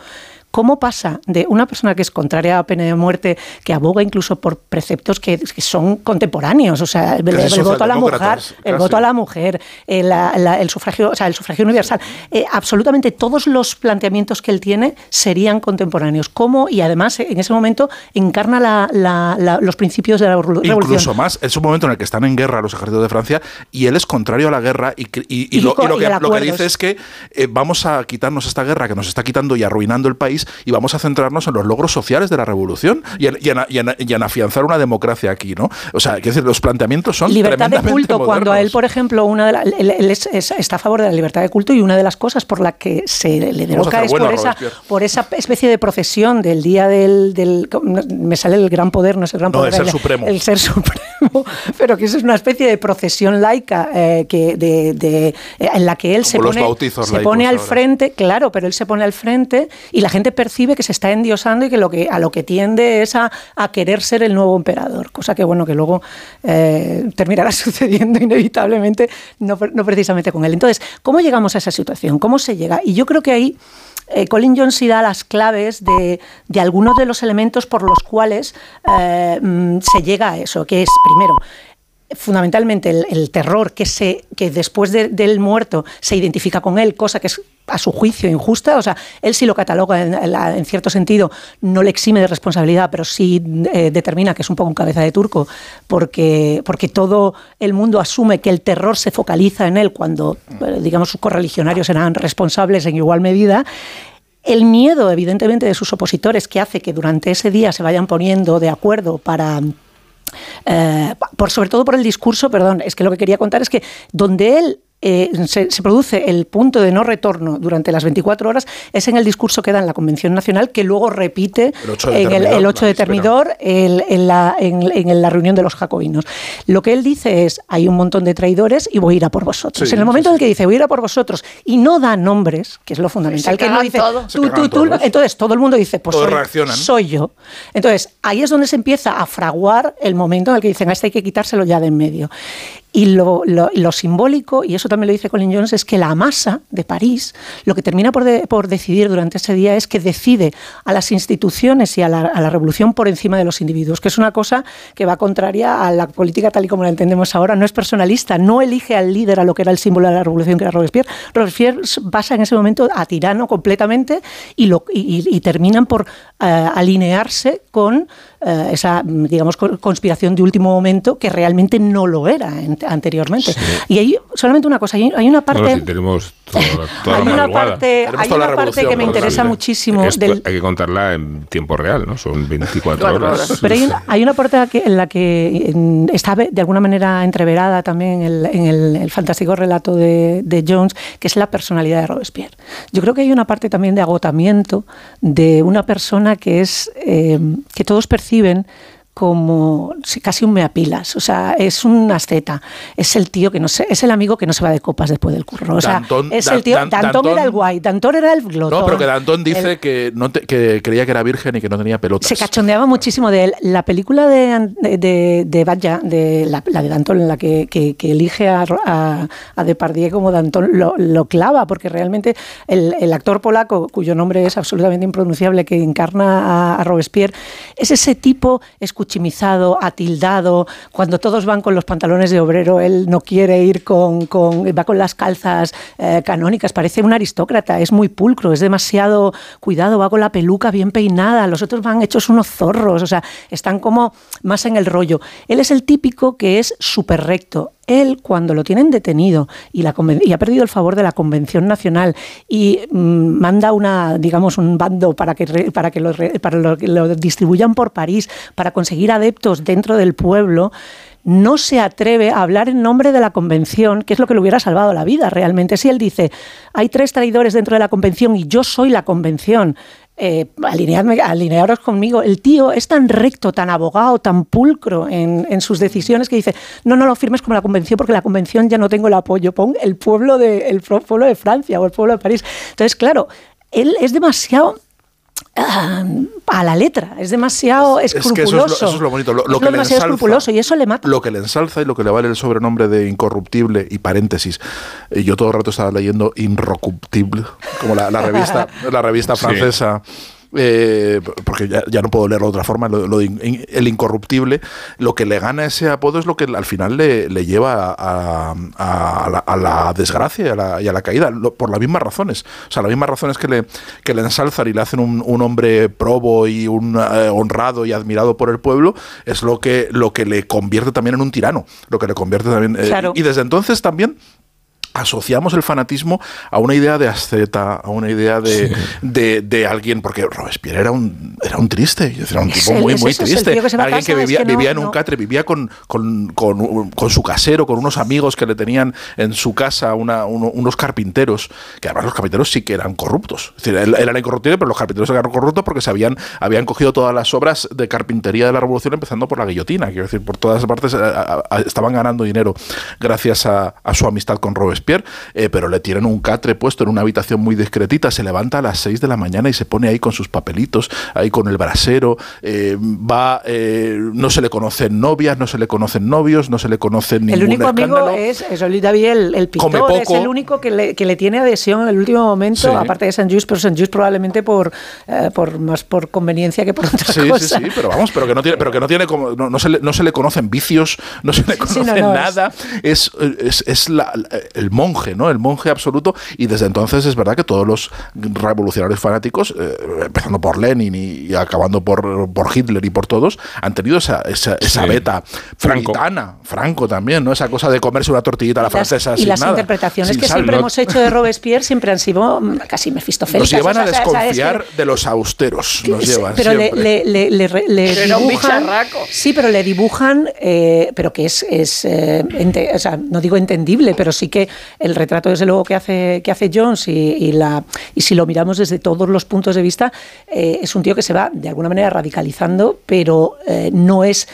¿Cómo pasa de una persona que es contraria a la pena de muerte, que aboga incluso por preceptos que, son contemporáneos, o sea, el, voto a la mujer, el voto a la mujer, el, sufragio, o sea, el sufragio universal, eh, absolutamente todos los planteamientos que él tiene serían contemporáneos. ¿Cómo? Y además, en ese momento encarna los principios de la revolución. Incluso más, es un momento en el que están en guerra los ejércitos de Francia y él es contrario a la guerra y, lo, que, dice es que eh, vamos a quitarnos esta guerra que nos está quitando y arruinando el país y vamos a centrarnos en los logros sociales de la revolución y en, afianzar una democracia aquí, ¿no? O sea, decir, los planteamientos son libertad de culto. Cuando a él, por ejemplo, una de él, está a favor de la libertad de culto y una de las cosas por la que se le deroga es por esa, por esa especie de procesión del día del, me sale el gran poder, no es el gran poder, el ser supremo, el ser supremo, pero que eso es una especie de procesión laica eh, que de, en la que él se pone, se pone al frente, claro, pero él se pone al frente y la gente percibe que se está endiosando y que, lo que a lo que tiende es a, querer ser el nuevo emperador, cosa que bueno que luego eh, terminará sucediendo inevitablemente, no, no precisamente con él. Entonces, ¿cómo llegamos a esa situación? ¿Cómo se llega? Y yo creo que ahí eh, Colin Jones da las claves de, algunos de los elementos por los cuales eh, mm, se llega a eso, que es, primero, fundamentalmente el, terror que, se, que después del muerto se identifica con él, cosa que es a su juicio injusta, o sea, él sí lo cataloga en, cierto sentido, no le exime de responsabilidad, pero sí eh, determina que es un poco un cabeza de turco, porque, porque todo el mundo asume que el terror se focaliza en él cuando, eh, digamos, sus correligionarios eran responsables en igual medida. El miedo, evidentemente, de sus opositores, que hace que durante ese día se vayan poniendo de acuerdo para eh, por, sobre todo por el discurso, perdón, es que lo que quería contar es que donde él eh, se, produce el punto de no retorno durante las 24 horas es en el discurso que da en la Convención Nacional, que luego repite en el, 8 de Termidor en, la, en, la, reunión de los jacobinos. Lo que él dice es, hay un montón de traidores y voy a ir a por vosotros. en el momento en el que dice, voy a ir a por vosotros, y no da nombres, que es lo fundamental, que no dice, tú, tú, tú, entonces todo el mundo dice, pues soy, soy, yo. Entonces, ahí es donde se empieza a fraguar el momento en el que dicen, a este hay que quitárselo ya de en medio. Y lo, lo, simbólico, y eso también lo dice Colin Jones, es que la masa de París lo que termina por, por decidir durante ese día es que decide a las instituciones y a la, a la, revolución por encima de los individuos, que es una cosa que va contraria a la política tal y como la entendemos ahora. No es personalista, no elige al líder a lo que era el símbolo de la revolución, que era Robespierre. Robespierre pasa en ese momento a tirano completamente y, lo, y, terminan por eh, alinearse con eh, esa, digamos, conspiración de último momento que realmente no lo era anteriormente. Y hay solamente una cosa, hay, una parte... tenemos hay una parte, hay una parte que me interesa muchísimo. Hay que contarla en tiempo real, ¿no? Son 24 horas. Pero hay una, parte en la que está de alguna manera entreverada también en el, fantástico relato de, Jones, que es la personalidad de Robespierre. Yo creo que hay una parte también de agotamiento de una persona que es eh, que todos perciben como casi un meapilas, o sea, es un asceta, es el tío que no se, es el amigo que no se va de copas después del curro, o sea, es el tío, Danton, era el guay, Danton era el glotón. No, pero que Danton dice que, no que creía que era virgen y que no tenía pelotas. Se cachondeaba muchísimo de él. La película de, de, de la, de Danton, en la que, que, elige a, a, Depardieu como Danton, lo, lo clava, porque realmente el, el, actor polaco, cuyo nombre es absolutamente impronunciable, que encarna a, Robespierre, es ese tipo escuchado chimizado, atildado, cuando todos van con los pantalones de obrero, él no quiere ir con, va con las calzas eh, canónicas, parece un aristócrata, es muy pulcro, es demasiado cuidado, va con la peluca bien peinada, los otros van hechos unos zorros, o sea, están como más en el rollo. Él es el típico que es súper recto, él cuando lo tienen detenido y, la, y ha perdido el favor de la Convención Nacional y mm, manda una, digamos, un bando para que, para que, lo, distribuyan por París, para conseguir adeptos dentro del pueblo, no se atreve a hablar en nombre de la convención, que es lo que le hubiera salvado la vida realmente. Si él dice, hay tres traidores dentro de la convención y yo soy la convención, eh, alinearos conmigo. El tío es tan recto, tan abogado, tan pulcro en, sus decisiones que dice, no, no lo firmes como la convención porque la convención ya no tengo el apoyo, pon el pueblo de, el pueblo de Francia o el pueblo de París. Entonces, claro, él es demasiado a la letra, es demasiado escrupuloso. eso, es lo, bonito, lo, que le ensalza, y eso le mata. Lo que le ensalza y lo que le vale el sobrenombre de incorruptible y paréntesis. Eh, yo todo el rato estaba leyendo Inrocuptible, como la, revista, la revista francesa. Eh, porque ya, no puedo leerlo de otra forma, el incorruptible, lo que le gana ese apodo es lo que al final le, lleva a, la, desgracia y a la, caída, por las mismas razones. O sea, las mismas razones que le, que le ensalzan y le hacen un, hombre probo y un eh, honrado y admirado por el pueblo, es lo que, lo que le convierte también en un tirano, lo que le convierte también... Eh, y desde entonces también asociamos el fanatismo a una idea de asceta, a una idea de, de, alguien, porque Robespierre era un, era un triste, era un tipo muy, muy triste. alguien que vivía, vivía en un catre, vivía con, con, con, su casero, con unos amigos que le tenían en su casa una, unos carpinteros, que además los carpinteros sí que eran corruptos. Es decir, él, era incorruptible, pero los carpinteros eran corruptos porque se habían, habían cogido todas las obras de carpintería de la revolución, empezando por la guillotina. Quiero decir, por todas partes eh, estaban ganando dinero gracias a, a su amistad con Robespierre. Robespierre, eh, pero le tienen un catre puesto en una habitación muy discretita, se levanta a las 6 de la mañana y se pone ahí con sus papelitos, ahí con el brasero, eh, va, eh, no se le conocen novias, no se le conocen novios, no se le conocen ningún El único amigo es, es el, el pintor, es el único que le, que le, tiene adhesión en el último momento, aparte de Saint Just, pero Saint Just probablemente por, por más por conveniencia que por otra cosa. Sí, sí, pero vamos, pero que no tiene, pero que no tiene como, no, se, le, no se le conocen vicios, no se le conocen nada, es, es, es la, el monje, ¿no? El monje absoluto, y desde entonces es verdad que todos los revolucionarios fanáticos, eh, empezando por Lenin y, acabando por, por, Hitler y por todos, han tenido esa, esa, esa beta Franco. Franco también, ¿no? Esa cosa de comerse una tortillita a la francesa. Y las interpretaciones que siempre hemos hecho de Robespierre siempre han sido mm, casi mefistofélicas. Nos llevan a desconfiar de los austeros. Nos llevan pero le, le, le, dibujan, Sí, pero le dibujan, eh, pero que es, es eh, o sea, no digo entendible, pero sí que el retrato, desde luego, que hace, que hace Jones y, la, y si lo miramos desde todos los puntos de vista, eh, es un tío que se va de alguna manera radicalizando, pero no es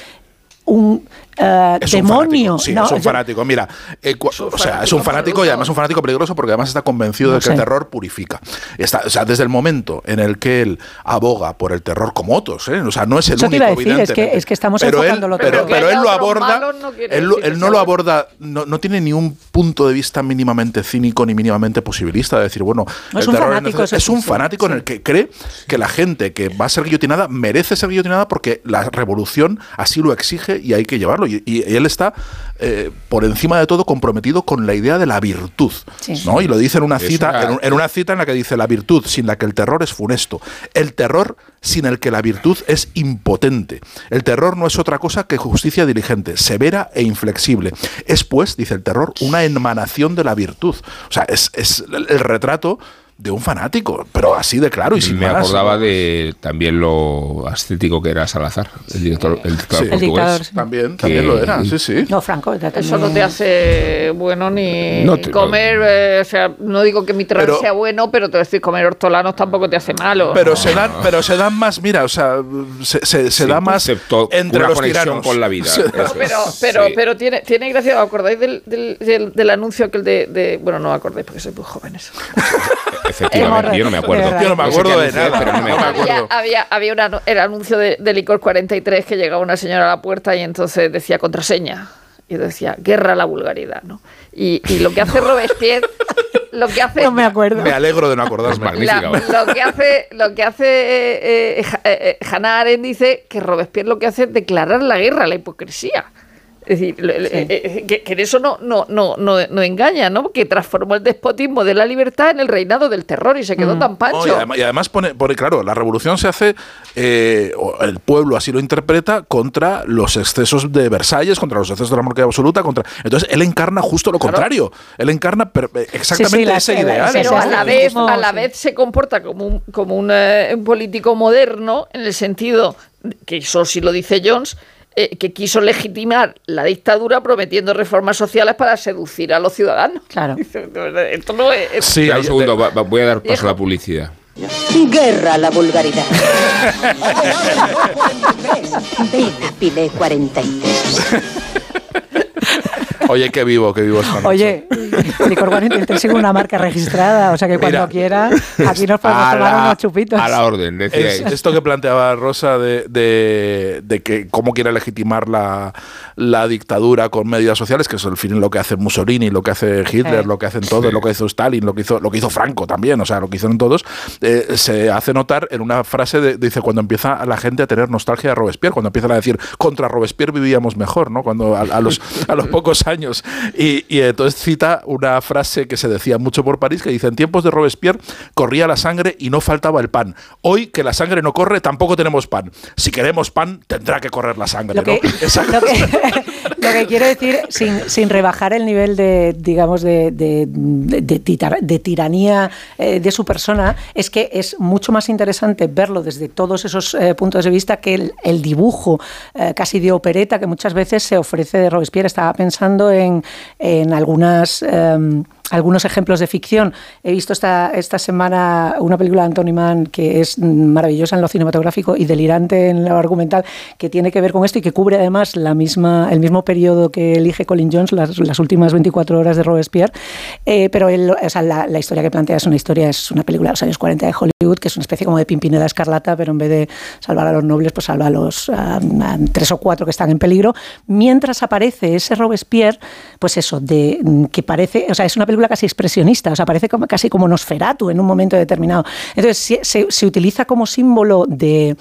un uh, demonio. sí, es un fanático. Mira, eh, o sea, es un fanático y además un fanático peligroso porque además está convencido de que el terror purifica. Está, o sea, desde el momento en el que él aboga por el terror como otros, ¿eh? o sea, no es el único. Decir, es, que, es que estamos pero él, pero, pero, él lo aborda, no él, él no lo aborda, no, no, tiene ni un punto de vista mínimamente cínico ni mínimamente posibilista de decir, bueno, el es un terror fanático, es, un fanático en el que cree que la gente que va a ser guillotinada merece ser guillotinada porque la revolución así lo exige y hay que llevarlo. Y, él está, eh, por encima de todo, comprometido con la idea de la virtud. ¿no? Y lo dice en una, cita, en, una cita en la que dice, la virtud sin la que el terror es funesto. El terror sin el que la virtud es impotente. El terror no es otra cosa que justicia diligente, severa e inflexible. Es, pues, dice el terror, una emanación de la virtud. O sea, es, es el retrato de un fanático, pero así de claro y sin Me acordaba de también lo ascético que era Salazar, el director, el dictador portugués. También, también lo era, sí, sí. No, Franco. Eso no te hace bueno ni comer, eh, o sea, no digo que mi terror sea bueno, pero te decir comer hortolanos tampoco te hace malo. Pero se dan, pero se dan más, mira, o sea, se, se, da más entre los tiranos. con la vida. pero, pero, pero, tiene, tiene gracia, ¿acordáis del, del, del, anuncio aquel de, de, bueno, no acordáis porque sois muy jóvenes. Efectivamente, yo no me acuerdo. Yo no me acuerdo de nada. Pero no me acuerdo. Había, había, una, el anuncio de, Licor 43 que llegaba una señora a la puerta y entonces decía contraseña. Y decía, guerra a la vulgaridad, ¿no? Y, y lo que hace Robespierre lo que hace no me acuerdo me alegro de no acordarme lo que hace lo que hace eh, eh, eh, Hannah Arendt dice que Robespierre lo que hace es declarar la guerra a la hipocresía es decir, eh, eh, que, en eso no, no, no, no, engaña, ¿no? Que transformó el despotismo de la libertad en el reinado del terror y se quedó mm. tan pancho. y, además, pone, claro, la revolución se hace, eh, el pueblo así lo interpreta, contra los excesos de Versalles, contra los excesos de la monarquía absoluta, contra. Entonces él encarna justo lo contrario. Él encarna exactamente ese ideal. Pero a la vez, a la vez se comporta como un, como un político moderno en el sentido que eso sí lo dice Jones eh, que quiso legitimar la dictadura prometiendo reformas sociales para seducir a los ciudadanos. Claro. Esto no es, sí, un segundo, voy a dar paso a la publicidad. Guerra a la vulgaridad. Pile 43. Oye, qué vivo, qué vivo es Oye, Licor 43 sigue una marca registrada, o sea que cuando quiera, aquí nos podemos tomar unos chupitos. A la orden, decía Esto que planteaba Rosa de, de, que cómo quiere legitimar la, la, dictadura con medidas sociales, que es al fin lo que hace Mussolini, lo que hace Hitler, lo que hacen todos, lo que hizo Stalin, lo que hizo, lo que hizo Franco también, o sea, lo que hicieron todos, eh, se hace notar en una frase, de, dice, cuando empieza la gente a tener nostalgia de Robespierre, cuando empiezan a decir, contra Robespierre vivíamos mejor, ¿no? Cuando a, los, a los pocos años y, entonces cita una frase que se decía mucho por París, que dice, en tiempos de Robespierre corría la sangre y no faltaba el pan. Hoy que la sangre no corre, tampoco tenemos pan. Si queremos pan, tendrá que correr la sangre. Lo que, lo que, quiero decir, sin, rebajar el nivel de, digamos, de, de, tiranía eh, de su persona, es que es mucho más interesante verlo desde todos esos eh, puntos de vista que el, dibujo eh, casi de opereta que muchas veces se ofrece de Robespierre. Estaba pensando en, algunas... Em, algunos ejemplos de ficción. He visto esta, esta semana una película de Anthony Mann que es maravillosa en lo cinematográfico y delirante en lo argumental, que tiene que ver con esto y que cubre además la misma, el mismo periodo que elige Colin Jones, las, las últimas 24 horas de Robespierre. Eh, pero o sea, la, historia que plantea es una historia, es una película de los años 40 de Hollywood, que es una especie como de Pimpinela Escarlata, pero en vez de salvar a los nobles, pues salva a los tres o cuatro que están en peligro. Mientras aparece ese Robespierre, pues eso, de que parece, o sea, es una casi expresionista, o sea, parece como, casi como Nosferatu en un momento determinado. Entonces, se, se utiliza como símbolo de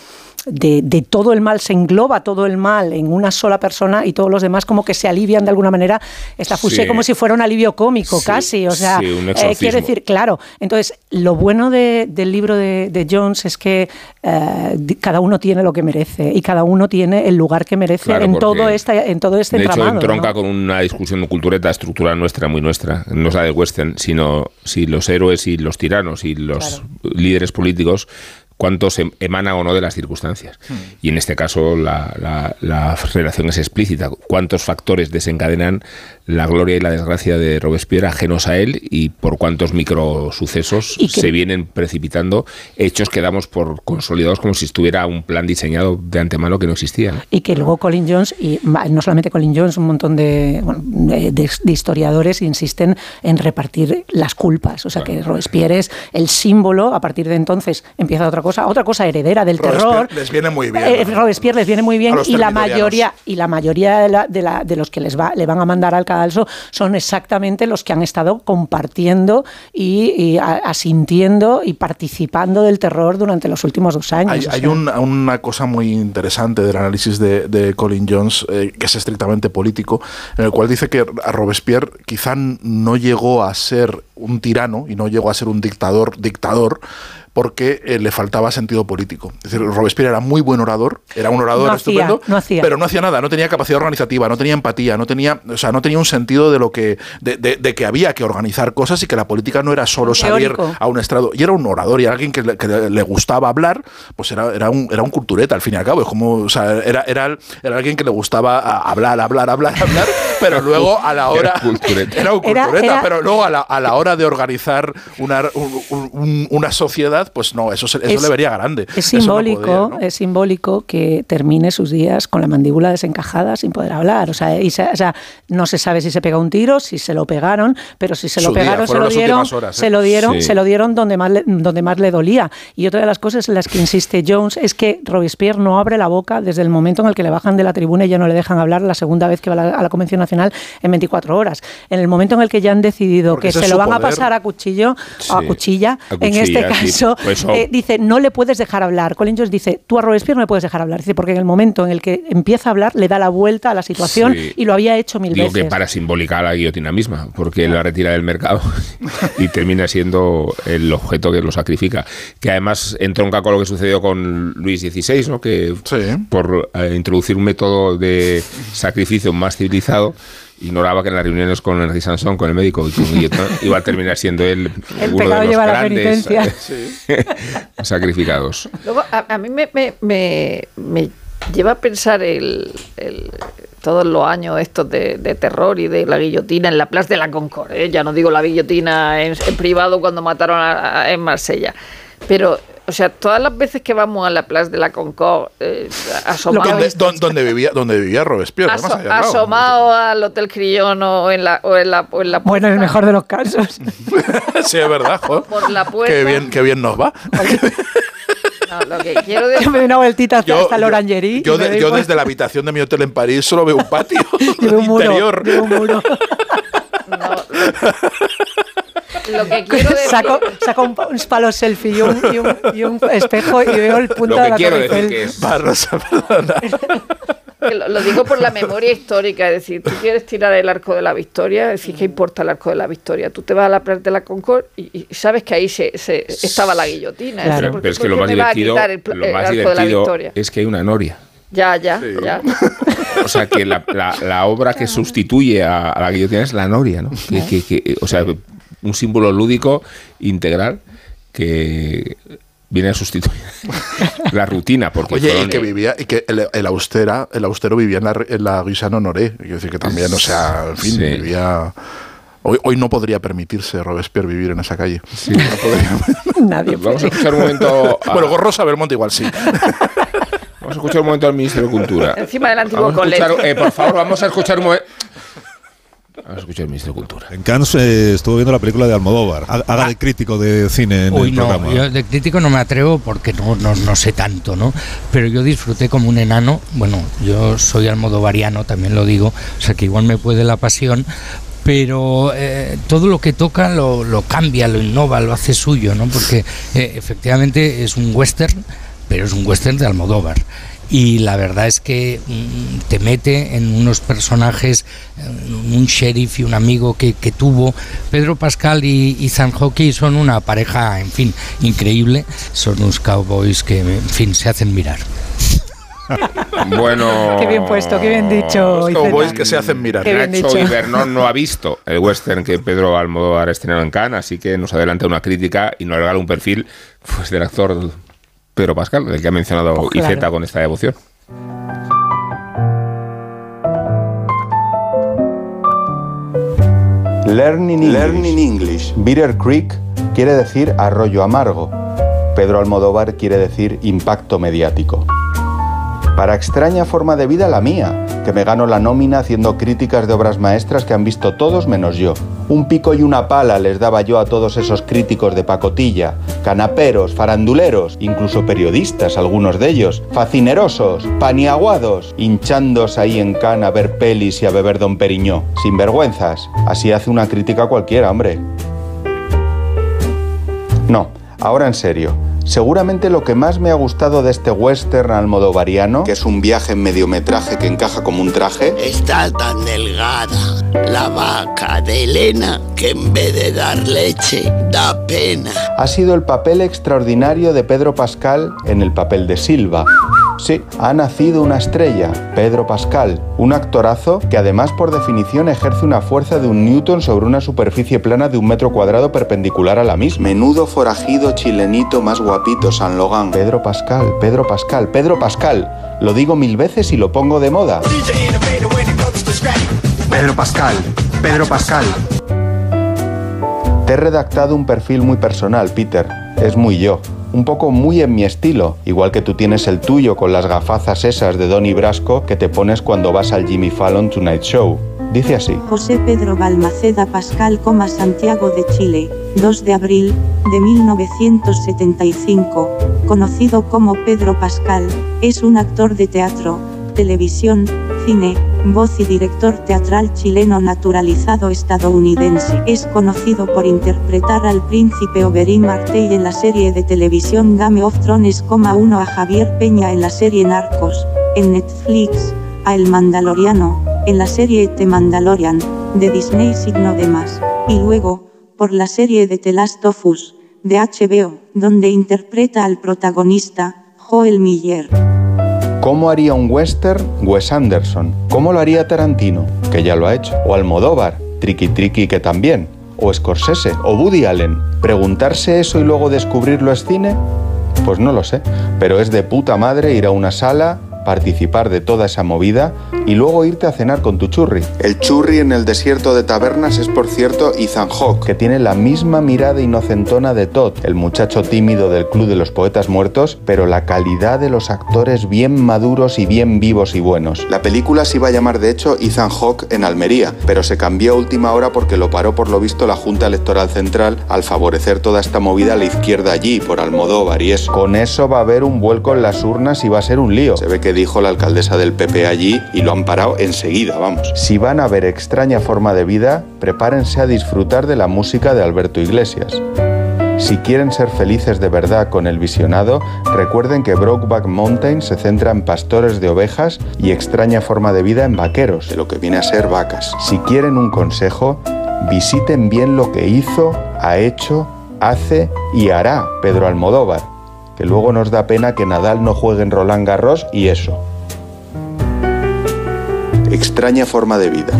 de, todo el mal, se engloba todo el mal en una sola persona y todos los demás como que se alivian de alguna manera. Esta fuse como si fuera un alivio cómico casi, o sea, eh, quiero decir, claro. Entonces, lo bueno del libro de, Jones es que eh, cada uno tiene lo que merece y cada uno tiene el lugar que merece en, todo este, en todo este de. Hecho, entronca con una discusión de cultureta estructural nuestra, muy nuestra, no es la del western, sino si los héroes y los tiranos y los líderes políticos cuánto se emana o no de las circunstancias. Hmm. Y en este caso la, la, relación es explícita. ¿Cuántos factores desencadenan la gloria y la desgracia de Robespierre ajenos a él y por cuántos microsucesos se vienen precipitando hechos que damos por consolidados como si estuviera un plan diseñado de antemano que no existía. Y que luego Colin Jones, y no solamente Colin Jones, un montón de, de, historiadores insisten en repartir las culpas. O sea que Robespierre es el símbolo, a partir de entonces empieza otra cosa, otra cosa heredera del terror. Les viene muy bien. Eh, Robespierre les viene muy bien y la mayoría, y la mayoría de, la, de, la, de los que les va, le van a mandar al son exactamente los que han estado compartiendo y, asintiendo y participando del terror durante los últimos dos años. Hay, una cosa muy interesante del análisis de, Colin Jones, eh, que es estrictamente político, en el cual dice que a Robespierre quizá no llegó a ser un tirano y no llegó a ser un dictador dictador, porque eh, le faltaba sentido político. Es decir, Robespierre era muy buen orador, era un orador estupendo, pero no hacía nada, no tenía capacidad organizativa, no tenía empatía, no tenía, o sea, no tenía un sentido de lo que, de, que había que organizar cosas y que la política no era solo salir a un estrado. Y era un orador y alguien que le, gustaba hablar, pues era, era, un, era un cultureta al fin y al cabo. Es como, o sea, era, era, era alguien que le gustaba hablar, hablar, hablar, hablar, pero luego a la hora. Era, un cultureta, pero luego a la, a la, hora de organizar una, una sociedad pues no, eso, eso le vería grande. Es simbólico, es simbólico que termine sus días con la mandíbula desencajada sin poder hablar. O sea, no se sabe si se pegó un tiro, si se lo pegaron, pero si se lo pegaron, se lo, dieron, ¿eh? se lo dieron, se lo dieron donde más, le, donde más le dolía. Y otra de las cosas en las que insiste Jones es que Robespierre no abre la boca desde el momento en el que le bajan de la tribuna y ya no le dejan hablar la segunda vez que va a la, Convención Nacional en 24 horas. En el momento en el que ya han decidido que se lo van a pasar a cuchillo, a cuchilla, en este caso, pues eh, dice, no le puedes dejar hablar. Colin Jones dice, tú a Robespierre no le puedes dejar hablar. Dice, porque en el momento en el que empieza a hablar, le da la vuelta a la situación y lo había hecho mil Digo veces. que para simbolicar la guillotina misma, porque la retira del mercado y termina siendo el objeto que lo sacrifica. Que además entronca con lo que sucedió con Luis XVI, ¿no? que por eh, introducir un método de sacrificio más civilizado, ignoraba que en las reuniones con Henry Sansón, con el médico, iba a terminar siendo él uno de los grandes eh, sacrificados. Luego, a, mí me, me, lleva a pensar el, todos los años estos de, terror y de la guillotina en la Plaza de la Concorde. ¿eh? Ya no digo la guillotina en, privado cuando mataron en Marsella. Pero o sea, todas las veces que vamos a la Plaza de la Concorde, eh, asomados... Donde, vivía, donde vivía Robespierre. asomado al Hotel Crillon o en la, o en la, o en la Bueno, en el mejor de los casos. sí, es verdad, joder. Por la puerta. Qué bien, qué bien nos va. No, lo que quiero decir... Yo me doy una vueltita hasta, yo, la Orangerie. Yo, yo, desde la habitación de mi hotel en París solo veo un patio un interior. Muro, un muro. No, lo que quiero decir... Saco, saco un, un, palo selfie y un, y, un, y un, espejo y veo el punto lo de la quiero decir que es... Barrosa, perdona. Lo, lo, digo por la memoria histórica, es decir, tú quieres tirar el arco de la victoria, es decir, ¿qué importa el arco de la victoria? Tú te vas a la Plaza de la Concorde y, y, sabes que ahí se, se estaba la guillotina. Claro. Pero, pero, es que lo más divertido, el, lo más divertido es que hay una noria. Ya, ya, sí. ya. O sea, que la, la, la, obra que sustituye a, a, la guillotina es la noria, ¿no? Que, que, que, o sea, un símbolo lúdico integral que viene a sustituir la rutina. Porque Oye, y que vivía, y que el, el, austera, el austero vivía en la, en la Guisano Honoré, quiero decir que también, o sea, en fin, sí. vivía Hoy, hoy no podría permitirse Robespierre vivir en esa calle. Sí, no podría. Nadie. Vamos a escuchar un momento. Bueno, con Rosa Belmonte igual sí. Vamos a escuchar un momento al ministro de Cultura. Encima del antiguo colegio. Eh, por favor, vamos a escuchar un momento. Vamos a escuchar al ministro de Cultura. En Cannes eh, estuvo viendo la película de Almodóvar. Haga de crítico de cine en Uy, el no, programa. Yo de crítico no me atrevo porque no, no, no, sé tanto, ¿no? Pero yo disfruté como un enano. Bueno, yo soy almodovariano, también lo digo. O sea que igual me puede la pasión, pero eh, todo lo que toca lo, lo, cambia, lo innova, lo hace suyo, ¿no? Porque eh, efectivamente es un western, pero es un western de Almodóvar y la verdad es que mm, te mete en unos personajes, un sheriff y un amigo que, que tuvo. Pedro Pascal y Ethan Hawke son una pareja, en fin, increíble. Son unos cowboys que, en fin, se hacen mirar. Bueno. Qué bien puesto, qué bien dicho. Los cowboys que se hacen mirar. Nacho Ibernón no ha visto el western que Pedro Almodóvar estrenado en Cannes, así que nos adelanta una crítica y nos regala un perfil pues, del actor Pedro Pascal, el que ha mencionado oh, claro. IZ con esta devoción. Learning English. Learning English. Bitter Creek quiere decir arroyo amargo. Pedro Almodóvar quiere decir impacto mediático. Para extraña forma de vida la mía, que me gano la nómina haciendo críticas de obras maestras que han visto todos menos yo. Un pico y una pala les daba yo a todos esos críticos de pacotilla, canaperos, faranduleros, incluso periodistas, algunos de ellos, facinerosos, paniaguados, hinchándose ahí en cana a ver pelis y a beber don Periñó. Sin vergüenzas. Así hace una crítica cualquiera, hombre. No, ahora en serio. Seguramente lo que más me ha gustado de este western almodovariano, que es un viaje en mediometraje que encaja como un traje, está tan delgada la vaca de Elena que en vez de dar leche da pena. Ha sido el papel extraordinario de Pedro Pascal en el papel de Silva. Sí, ha nacido una estrella, Pedro Pascal, un actorazo que además por definición ejerce una fuerza de un newton sobre una superficie plana de un metro cuadrado perpendicular a la misma. Menudo forajido chilenito más guapito San Logan. Pedro Pascal, Pedro Pascal, Pedro Pascal. Lo digo mil veces y lo pongo de moda. Pedro Pascal, Pedro Pascal. Te he redactado un perfil muy personal, Peter. Es muy yo un poco muy en mi estilo, igual que tú tienes el tuyo con las gafazas esas de Donny Brasco que te pones cuando vas al Jimmy Fallon Tonight Show. Dice así. José Pedro Balmaceda Pascal, Santiago de Chile, 2 de abril de 1975, conocido como Pedro Pascal, es un actor de teatro, televisión, cine, voz y director teatral chileno naturalizado estadounidense. Es conocido por interpretar al príncipe Oberyn Martell en la serie de televisión Game of Thrones, uno a Javier Peña en la serie Narcos, en Netflix, a El Mandaloriano, en la serie The Mandalorian, de Disney signo de más, y luego, por la serie de The Last of Us, de HBO, donde interpreta al protagonista, Joel Miller. ¿Cómo haría un western Wes Anderson? ¿Cómo lo haría Tarantino? Que ya lo ha hecho. O Almodóvar, Tricky Tricky que también. O Scorsese, o Woody Allen. ¿Preguntarse eso y luego descubrirlo es cine? Pues no lo sé, pero es de puta madre ir a una sala, participar de toda esa movida y luego irte a cenar con tu churri. El churri en el desierto de tabernas es por cierto Ethan Hawke, que tiene la misma mirada inocentona de Todd, el muchacho tímido del Club de los Poetas Muertos, pero la calidad de los actores bien maduros y bien vivos y buenos. La película se iba a llamar de hecho Ethan Hawke en Almería, pero se cambió a última hora porque lo paró por lo visto la Junta Electoral Central al favorecer toda esta movida a la izquierda allí, por Almodóvar y eso. Con eso va a haber un vuelco en las urnas y va a ser un lío. Se ve que dijo la alcaldesa del PP allí y lo han parado enseguida, vamos. Si van a ver extraña forma de vida, prepárense a disfrutar de la música de Alberto Iglesias. Si quieren ser felices de verdad con el visionado, recuerden que Brokeback Mountain se centra en pastores de ovejas y extraña forma de vida en vaqueros, de lo que viene a ser vacas. Si quieren un consejo, visiten bien lo que hizo, ha hecho, hace y hará Pedro Almodóvar, que luego nos da pena que Nadal no juegue en Roland Garros y eso. Extraña forma de vida.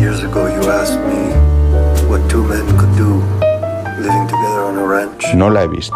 No la he visto.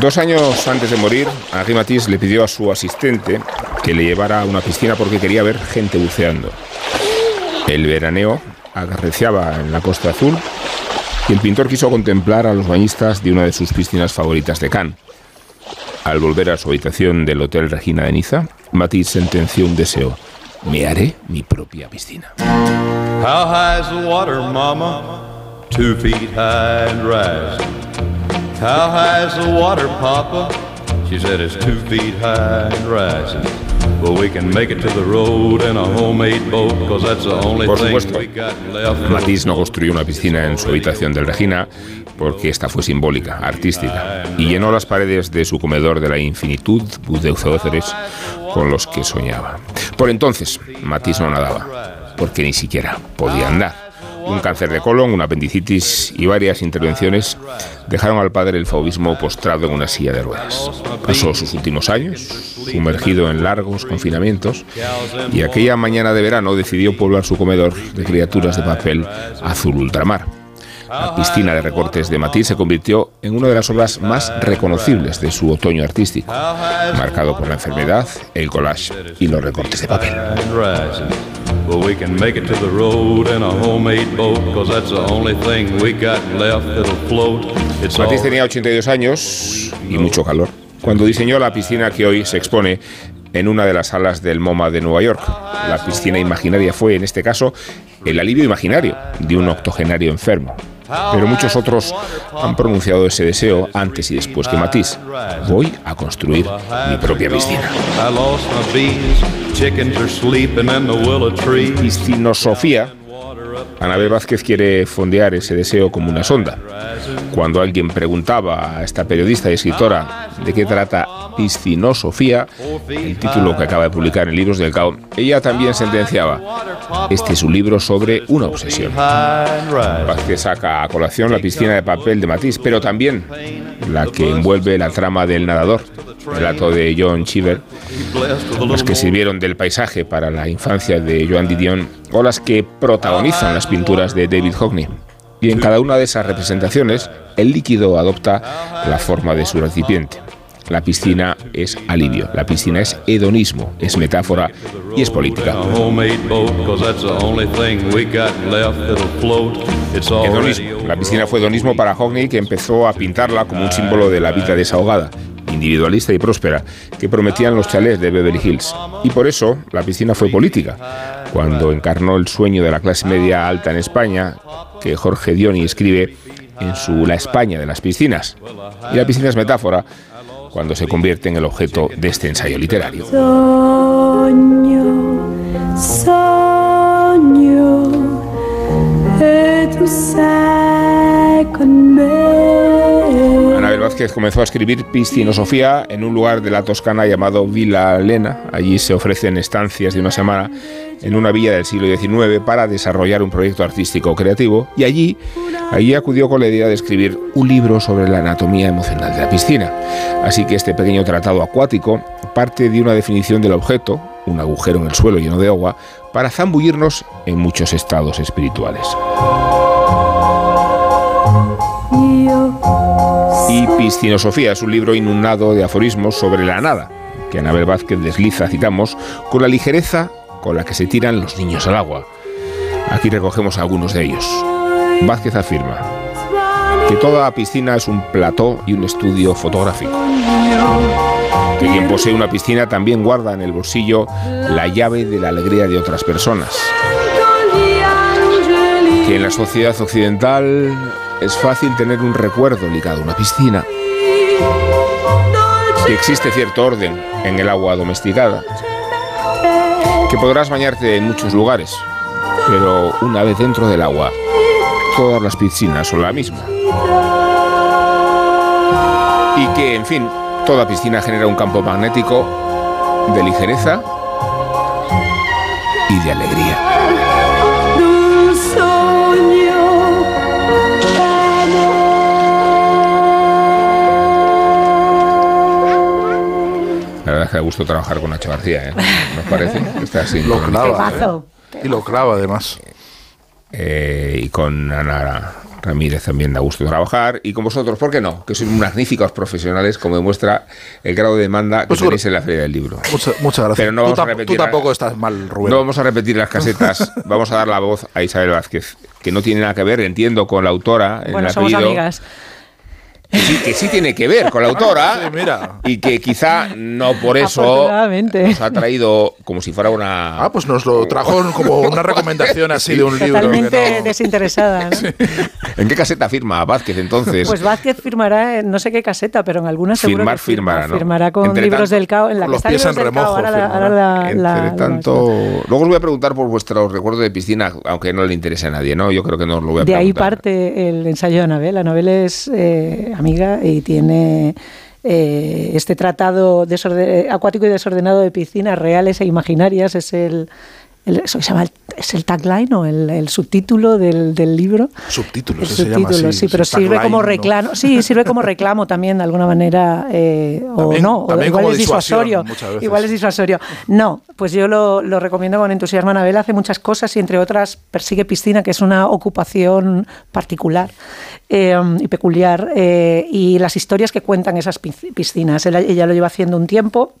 Dos años antes de morir, Henri Matisse le pidió a su asistente que le llevara a una piscina porque quería ver gente buceando. El veraneo agarreciaba en la costa azul y el pintor quiso contemplar a los bañistas de una de sus piscinas favoritas de Cannes. Al volver a su habitación del Hotel Regina de Niza, Matisse sentenció un deseo. Me haré mi propia piscina. The water, mama? Two feet high and rising. How high is the water, papa? She said it's two feet high and rising. Well, we can make it to the road in a homemade boat, cause that's the only Por thing supuesto, we got left. Matisse no construyó una piscina en su habitación del Regina porque esta fue simbólica, artística, y llenó las paredes de su comedor de la infinitud de con los que soñaba. Por entonces, Matisse no nadaba, porque ni siquiera podía andar. Un cáncer de colon, una apendicitis y varias intervenciones dejaron al padre el fauvismo postrado en una silla de ruedas. Pasó sus últimos años sumergido en largos confinamientos y aquella mañana de verano decidió poblar su comedor de criaturas de papel azul ultramar. La piscina de recortes de Matisse se convirtió en una de las obras más reconocibles de su otoño artístico, marcado por la enfermedad, el collage y los recortes de papel. Well, we can make it to the road in a homemade boat, cause that's the only thing we got left that'll float. It's Matisse tenía 82 años y mucho calor cuando diseñó la piscina que hoy se expone en una de las salas del MoMA de Nueva York. La piscina imaginaria fue, en este caso, el alivio imaginario de un octogenario enfermo. Pero muchos otros han pronunciado ese deseo antes y después que Matisse. Voy a construir mi propia piscina. Tree. Piscinosofía. Anabel Vázquez quiere fondear ese deseo como una sonda. Cuando alguien preguntaba a esta periodista y escritora de qué trata Piscinosofía, el título que acaba de publicar en Libros del Cao, ella también sentenciaba, este es un libro sobre una obsesión. Vázquez saca a colación la piscina de papel de Matisse, pero también la que envuelve la trama del nadador, relato de John Cheever, las que sirvieron del paisaje para la infancia de Joan Didion o las que protagonizan las pinturas de David Hockney. Y en cada una de esas representaciones, el líquido adopta la forma de su recipiente. La piscina es alivio, la piscina es hedonismo, es metáfora y es política. Hedonismo. La piscina fue hedonismo para Hockney, que empezó a pintarla como un símbolo de la vida desahogada, individualista y próspera, que prometían los chalés de Beverly Hills. Y por eso la piscina fue política. Cuando encarnó el sueño de la clase media alta en España, que Jorge Dioni escribe en su La España de las piscinas. Y la piscina es metáfora cuando se convierte en el objeto de este ensayo literario. Sogno, sogno, e tu Vázquez comenzó a escribir piscinosofía en un lugar de la Toscana llamado Villa Lena. Allí se ofrecen estancias de una semana en una villa del siglo XIX para desarrollar un proyecto artístico creativo y allí, allí acudió con la idea de escribir un libro sobre la anatomía emocional de la piscina. Así que este pequeño tratado acuático parte de una definición del objeto, un agujero en el suelo lleno de agua, para zambullirnos en muchos estados espirituales. Io Y Piscinosofía es un libro inundado de aforismos sobre la nada, que Anabel Vázquez desliza, citamos, con la ligereza con la que se tiran los niños al agua. Aquí recogemos algunos de ellos. Vázquez afirma que toda piscina es un plató y un estudio fotográfico. Que quien posee una piscina también guarda en el bolsillo la llave de la alegría de otras personas. Que en la sociedad occidental es fácil tener un recuerdo ligado a una piscina. Que existe cierto orden en el agua domesticada. Que podrás bañarte en muchos lugares, pero una vez dentro del agua, todas las piscinas son la misma. Y que, en fin, toda piscina genera un campo magnético de ligereza y de alegría. La verdad es que da gusto trabajar con Nacho García, ¿eh? ¿Nos parece? Está así. Lo clava. ¿eh? Y lo clava, además. Eh, y con Ana Ramírez también da gusto trabajar. Y con vosotros, ¿por qué no? Que sois magníficos profesionales, como demuestra el grado de demanda que Pues tenéis en la Feria del Libro. Muchas, muchas gracias. Pero no vamos tú, a repetir. tú tampoco estás mal, Rubén. No vamos a repetir las casetas. vamos a dar la voz a Isabel Vázquez, que no tiene nada que ver, entiendo, con la autora. en Bueno, el somos apellido. amigas. Que sí, que sí tiene que ver con la autora. Sí, mira. Y que quizá no por eso nos ha traído como si fuera una. Ah, pues nos lo trajo como una recomendación así de un libro. que Totalmente no- desinteresada. ¿no? ¿En qué caseta firma Vázquez entonces? Pues Vázquez firmará, en no sé qué caseta, pero en algunas seguro Firmar, que firma. firmará, ¿no? Firmará con Entre libros tanto, del cao, en la que los pies en cao. remojo Ahora la, firmará. ahora la- Entre la- la- tanto, luego os voy a preguntar por vuestros recuerdos de piscina, aunque no le interese a nadie, ¿no? Yo creo que no os lo voy a De ahí preguntar. parte el ensayo de Anabel. Anabel es eh, amiga y tiene eh, este tratado acuático y desordenado de piscinas reales e imaginarias. Es el, el- eso se llama el- ¿es el tagline o el, el subtítulo del, del libro. Se llama subtítulo, así, sí, pero tagline, sirve como ¿no? reclamo, sí, sirve como reclamo también de alguna manera, eh, o no, o igual es disuasorio, igual es disuasorio. No, pues yo lo, lo recomiendo con entusiasmo. Anabel hace muchas cosas y entre otras persigue piscina, que es una ocupación particular eh, y peculiar, eh, y las historias que cuentan esas pisc- piscinas. Ella, ella lo lleva haciendo un tiempo.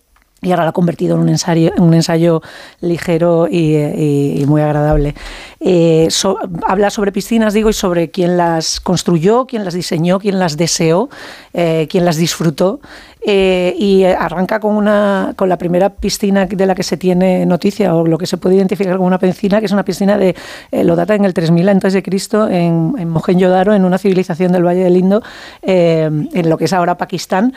Y ahora lo ha convertido en un ensayo, en un ensayo ligero y muy agradable. Eh, so- habla sobre piscinas, digo, y sobre quién las construyó, quién las diseñó, quién las deseó, eh, quién las disfrutó. Eh, y arranca con, una, con la primera piscina de la que se tiene noticia, o lo que se puede identificar como una piscina, que es una piscina de, eh, lo data en el 3000 antes de Cristo, en, en Mohenjo-Daro, en una civilización del Valle del Indo, eh, en lo que es ahora Pakistán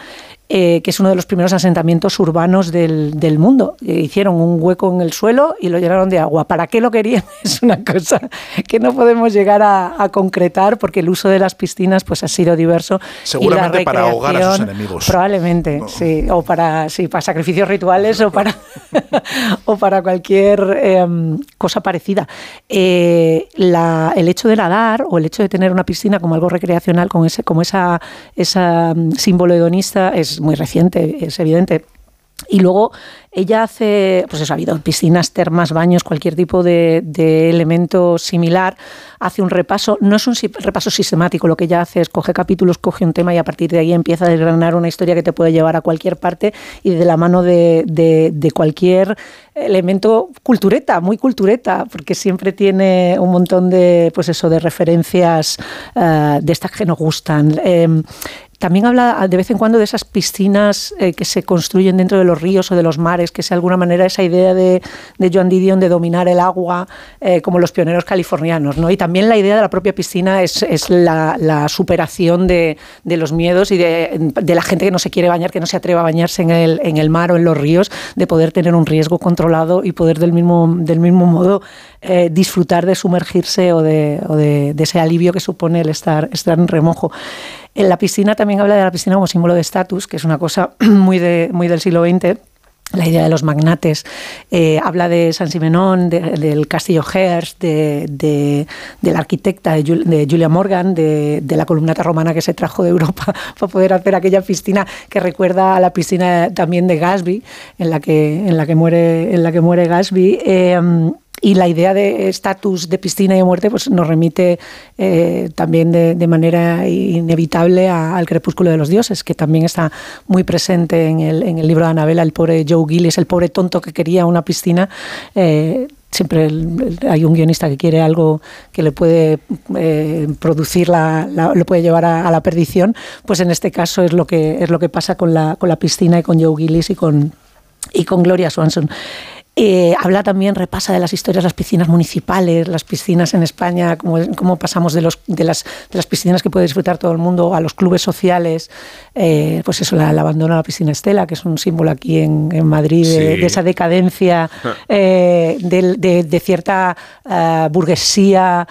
eh, que es uno de los primeros asentamientos urbanos del, del mundo. Eh, hicieron un hueco en el suelo y lo llenaron de agua. ¿Para qué lo querían? Es una cosa que no podemos llegar a, a concretar porque el uso de las piscinas pues ha sido diverso. y Seguramente la para ahogar a sus enemigos. Probablemente, sí. O para, sí, para sacrificios rituales o para, o para cualquier eh, cosa parecida. Eh, la- el hecho de nadar o el hecho de tener una piscina como algo recreacional, como ese, como esa, esa mm, símbolo hedonista, es muy reciente, es evidente. Y luego ella hace, pues eso, ha habido piscinas, termas, baños, cualquier tipo de, elemento similar. Hace un repaso, no es un repaso sistemático, lo que ella hace es coge capítulos, coge un tema y a partir de ahí empieza a desgranar una historia que te puede llevar a cualquier parte y de la mano de cualquier elemento cultureta, muy cultureta, porque siempre tiene un montón de, pues eso, de referencias eh, de estas que nos gustan. Em, también habla de vez en cuando de esas piscinas eh, que se construyen dentro de los ríos o de los mares, que es de alguna manera esa idea de, de Joan Didion de dominar el agua eh, como los pioneros californianos. ¿no? Y también la idea de la propia piscina es, es la, superación de, de los miedos y de, de la gente que no se quiere bañar, que no se atreve a bañarse en el, en el mar o en los ríos, de poder tener un riesgo controlado y poder del mismo, del mismo modo eh, disfrutar de sumergirse o, de, o de- de ese alivio que supone el estar, estar en remojo. En la piscina también habla de la piscina como símbolo de estatus, que es una cosa muy, de, muy del siglo XX. La idea de los magnates. Eh, habla de San Simenón, de- del castillo Hearst, de, la arquitecta de, Jul- de Julia Morgan, de, de la columnata romana que se trajo de Europa para poder hacer aquella piscina que recuerda a la piscina también de Gatsby, en la que, en la que, muere, en la que muere Gatsby. Eh, y la idea de estatus de piscina y de muerte pues nos remite eh, también de, manera inevitable a- al crepúsculo de los dioses, que también está muy presente en el, en el libro de Anabela, el pobre Joe Gillis, el pobre tonto que quería una piscina, eh, siempre hay un guionista que quiere algo que le puede eh, producir la, lo puede llevar a, la perdición pues en este caso es lo que es lo que pasa con la, con la piscina y con Joe Gillis y con y con Gloria Swanson. Eh, habla también, repasa de las historias de las piscinas municipales, las piscinas en España, cómo, pasamos de, los, de, las, de las piscinas que puede disfrutar todo el mundo a los clubes sociales, eh, pues eso, el abandono a la piscina Estela, que es un símbolo aquí en, en Madrid de, esa decadencia, eh, de, cierta burguesía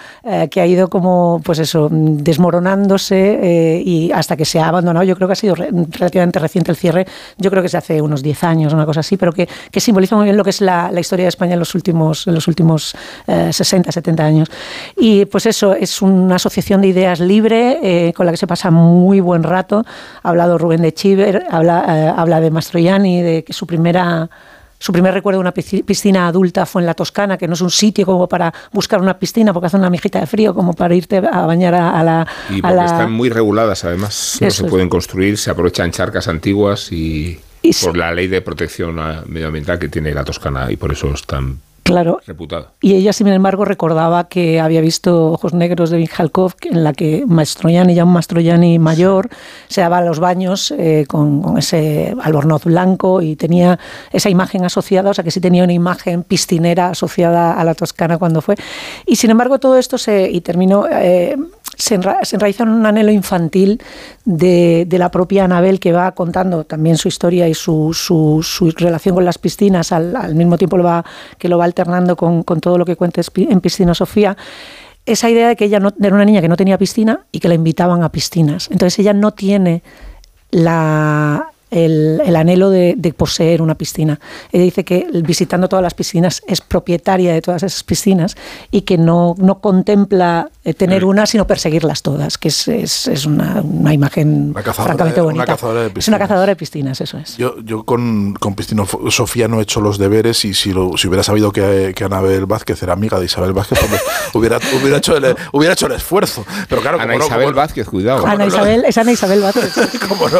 que ha ido como, pues eso, desmoronándose y hasta que se ha abandonado. Yo creo que ha sido relativamente reciente el cierre, yo creo que se hace unos 10 años, una cosa así, pero que, que simboliza muy bien lo que es la la, historia de España en los últimos, en los últimos 60, eh, 70 años. Y pues eso, es una asociación de ideas libre eh, con la que se pasa muy buen rato. Ha hablado Rubén de Chiver, habla, eh, habla de Mastroianni, de que su primera su primer recuerdo de una piscina adulta fue en la Toscana, que no es un sitio como para buscar una piscina porque hace una mijita de frío, como para irte a bañar a, la... Y porque están muy reguladas, además. no se pueden construir, se aprovechan charcas antiguas y por la ley de protección medioambiental que tiene la Toscana y por eso es tan claro. reputada. Y ella, sin embargo, recordaba que había visto Ojos Negros de Vinjalkov, en la que Mastroianni, ya un Mastroianni mayor, se daba a los baños eh, con, ese albornoz blanco y tenía esa imagen asociada, o sea que sí tenía una imagen piscinera asociada a la Toscana cuando fue. Y sin embargo, todo esto se. y terminó. Eh, se, enraiza en un anhelo infantil de, la propia Anabel que va contando también su historia y su, su, relación con las piscinas, al, mismo tiempo lo va, que lo va alternando con, todo lo que cuenta en Piscina Sofía esa idea de que ella no, era una niña que no tenía piscina y que la invitaban a piscinas. Entonces ella no tiene la, el, anhelo de, poseer una piscina. Ella dice que visitando todas las piscinas es propietaria de todas esas piscinas y que no, no contempla eh, tener una, sino perseguirlas todas, que es, es, es una, una, imagen francamente bonita. Una cazadora de piscinas. Es una cazadora de piscinas, eso es. Yo, yo con, con Sofía no he hecho los deberes y si, lo, si hubiera sabido que, que Anabel Vázquez era amiga de Isabel Vázquez, hubiera, hubiera, hecho el, hubiera hecho el esfuerzo. Pero claro, Ana Isabel Vázquez, cuidado. Ana Isabel, es Ana Isabel Vázquez.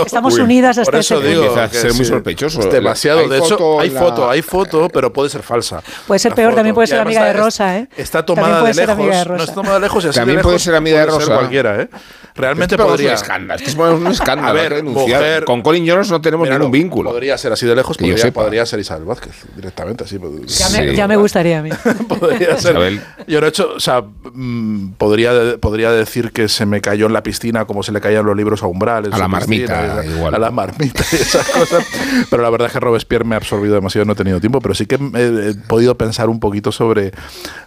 Estamos unidas hasta eso digo, que ser muy sospechoso. Es demasiado. de hecho, hay foto, hay foto, pero puede ser falsa. Puede ser peor, también puede ser amiga de Rosa, ¿eh? Está tomada de lejos. No está tomada de lejos. También puede ser amiga de Rosa. cualquiera, ¿eh? Realmente podría. Es un escándalo. Es un escándalo. A ver, mujer, Con Colin Jones no tenemos ningún vínculo. Podría ser así de lejos. Podría, podría ser Isabel Vázquez directamente, así. Ya, me, ya me gustaría a mí. podría ser. Yo no he hecho, o sea, mm, podría, podría decir que se me cayó en la piscina como se le caían los libros a umbrales. A la marmita, igual. A la marmita esas cosas. Pero la verdad es que Robespierre me ha absorbido demasiado, no he tenido tiempo, pero sí que he, podido pensar un poquito sobre,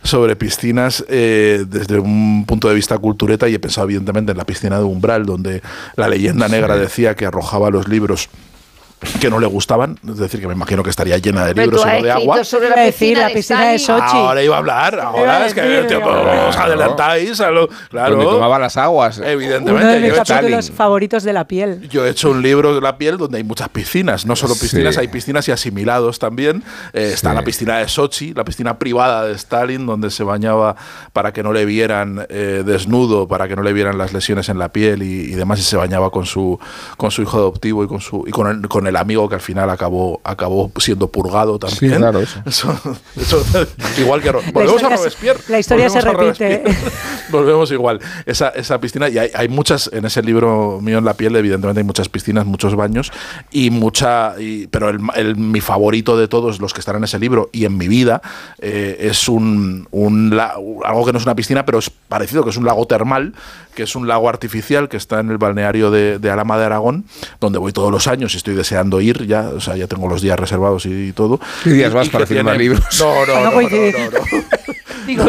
sobre piscinas eh, desde un punto de vista cultureta y he pensado evidentemente en la piscina de Umbral, donde la leyenda negra decía que arrojaba los libros que no le gustaban, es decir, que me imagino que estaría llena de libros y no de agua. Sobre la piscina, la piscina de, Sochi. Ahora iba a hablar, ahora es que os adelantáis a lo, claro. Donde tomaba las aguas. Evidentemente. Uno de mis capítulos favoritos de la piel. Yo he hecho un libro de la piel donde hay muchas piscinas, no solo piscinas, hay piscinas y asimilados también. Eh, está la piscina de Sochi, la piscina privada de Stalin, donde se bañaba para que no le vieran eh, desnudo, para que no le vieran las lesiones en la piel y, demás, y se bañaba con su, con su hijo adoptivo y con, su, y con, el, con el amigo que al final acabó, acabó siendo purgado también. Sí, claro, eso. igual que volvemos a Robespierre. La historia se repite. volvemos igual. Esa, esa piscina, y hay, hay, muchas, en ese libro mío en la piel, evidentemente hay muchas piscinas, muchos baños, y mucha. Y, pero el, mi favorito de todos los que están en ese libro y en mi vida eh, es un, un, algo que no es una piscina, pero es parecido, que es un lago termal, que es un lago artificial que está en el balneario de, de Alama de Aragón, donde voy todos los años y estoy deseando ir ya, o sea, ya tengo los días reservados y, todo. ¿Qué días vas para firmar libros? No, no, no, no, no, Digo,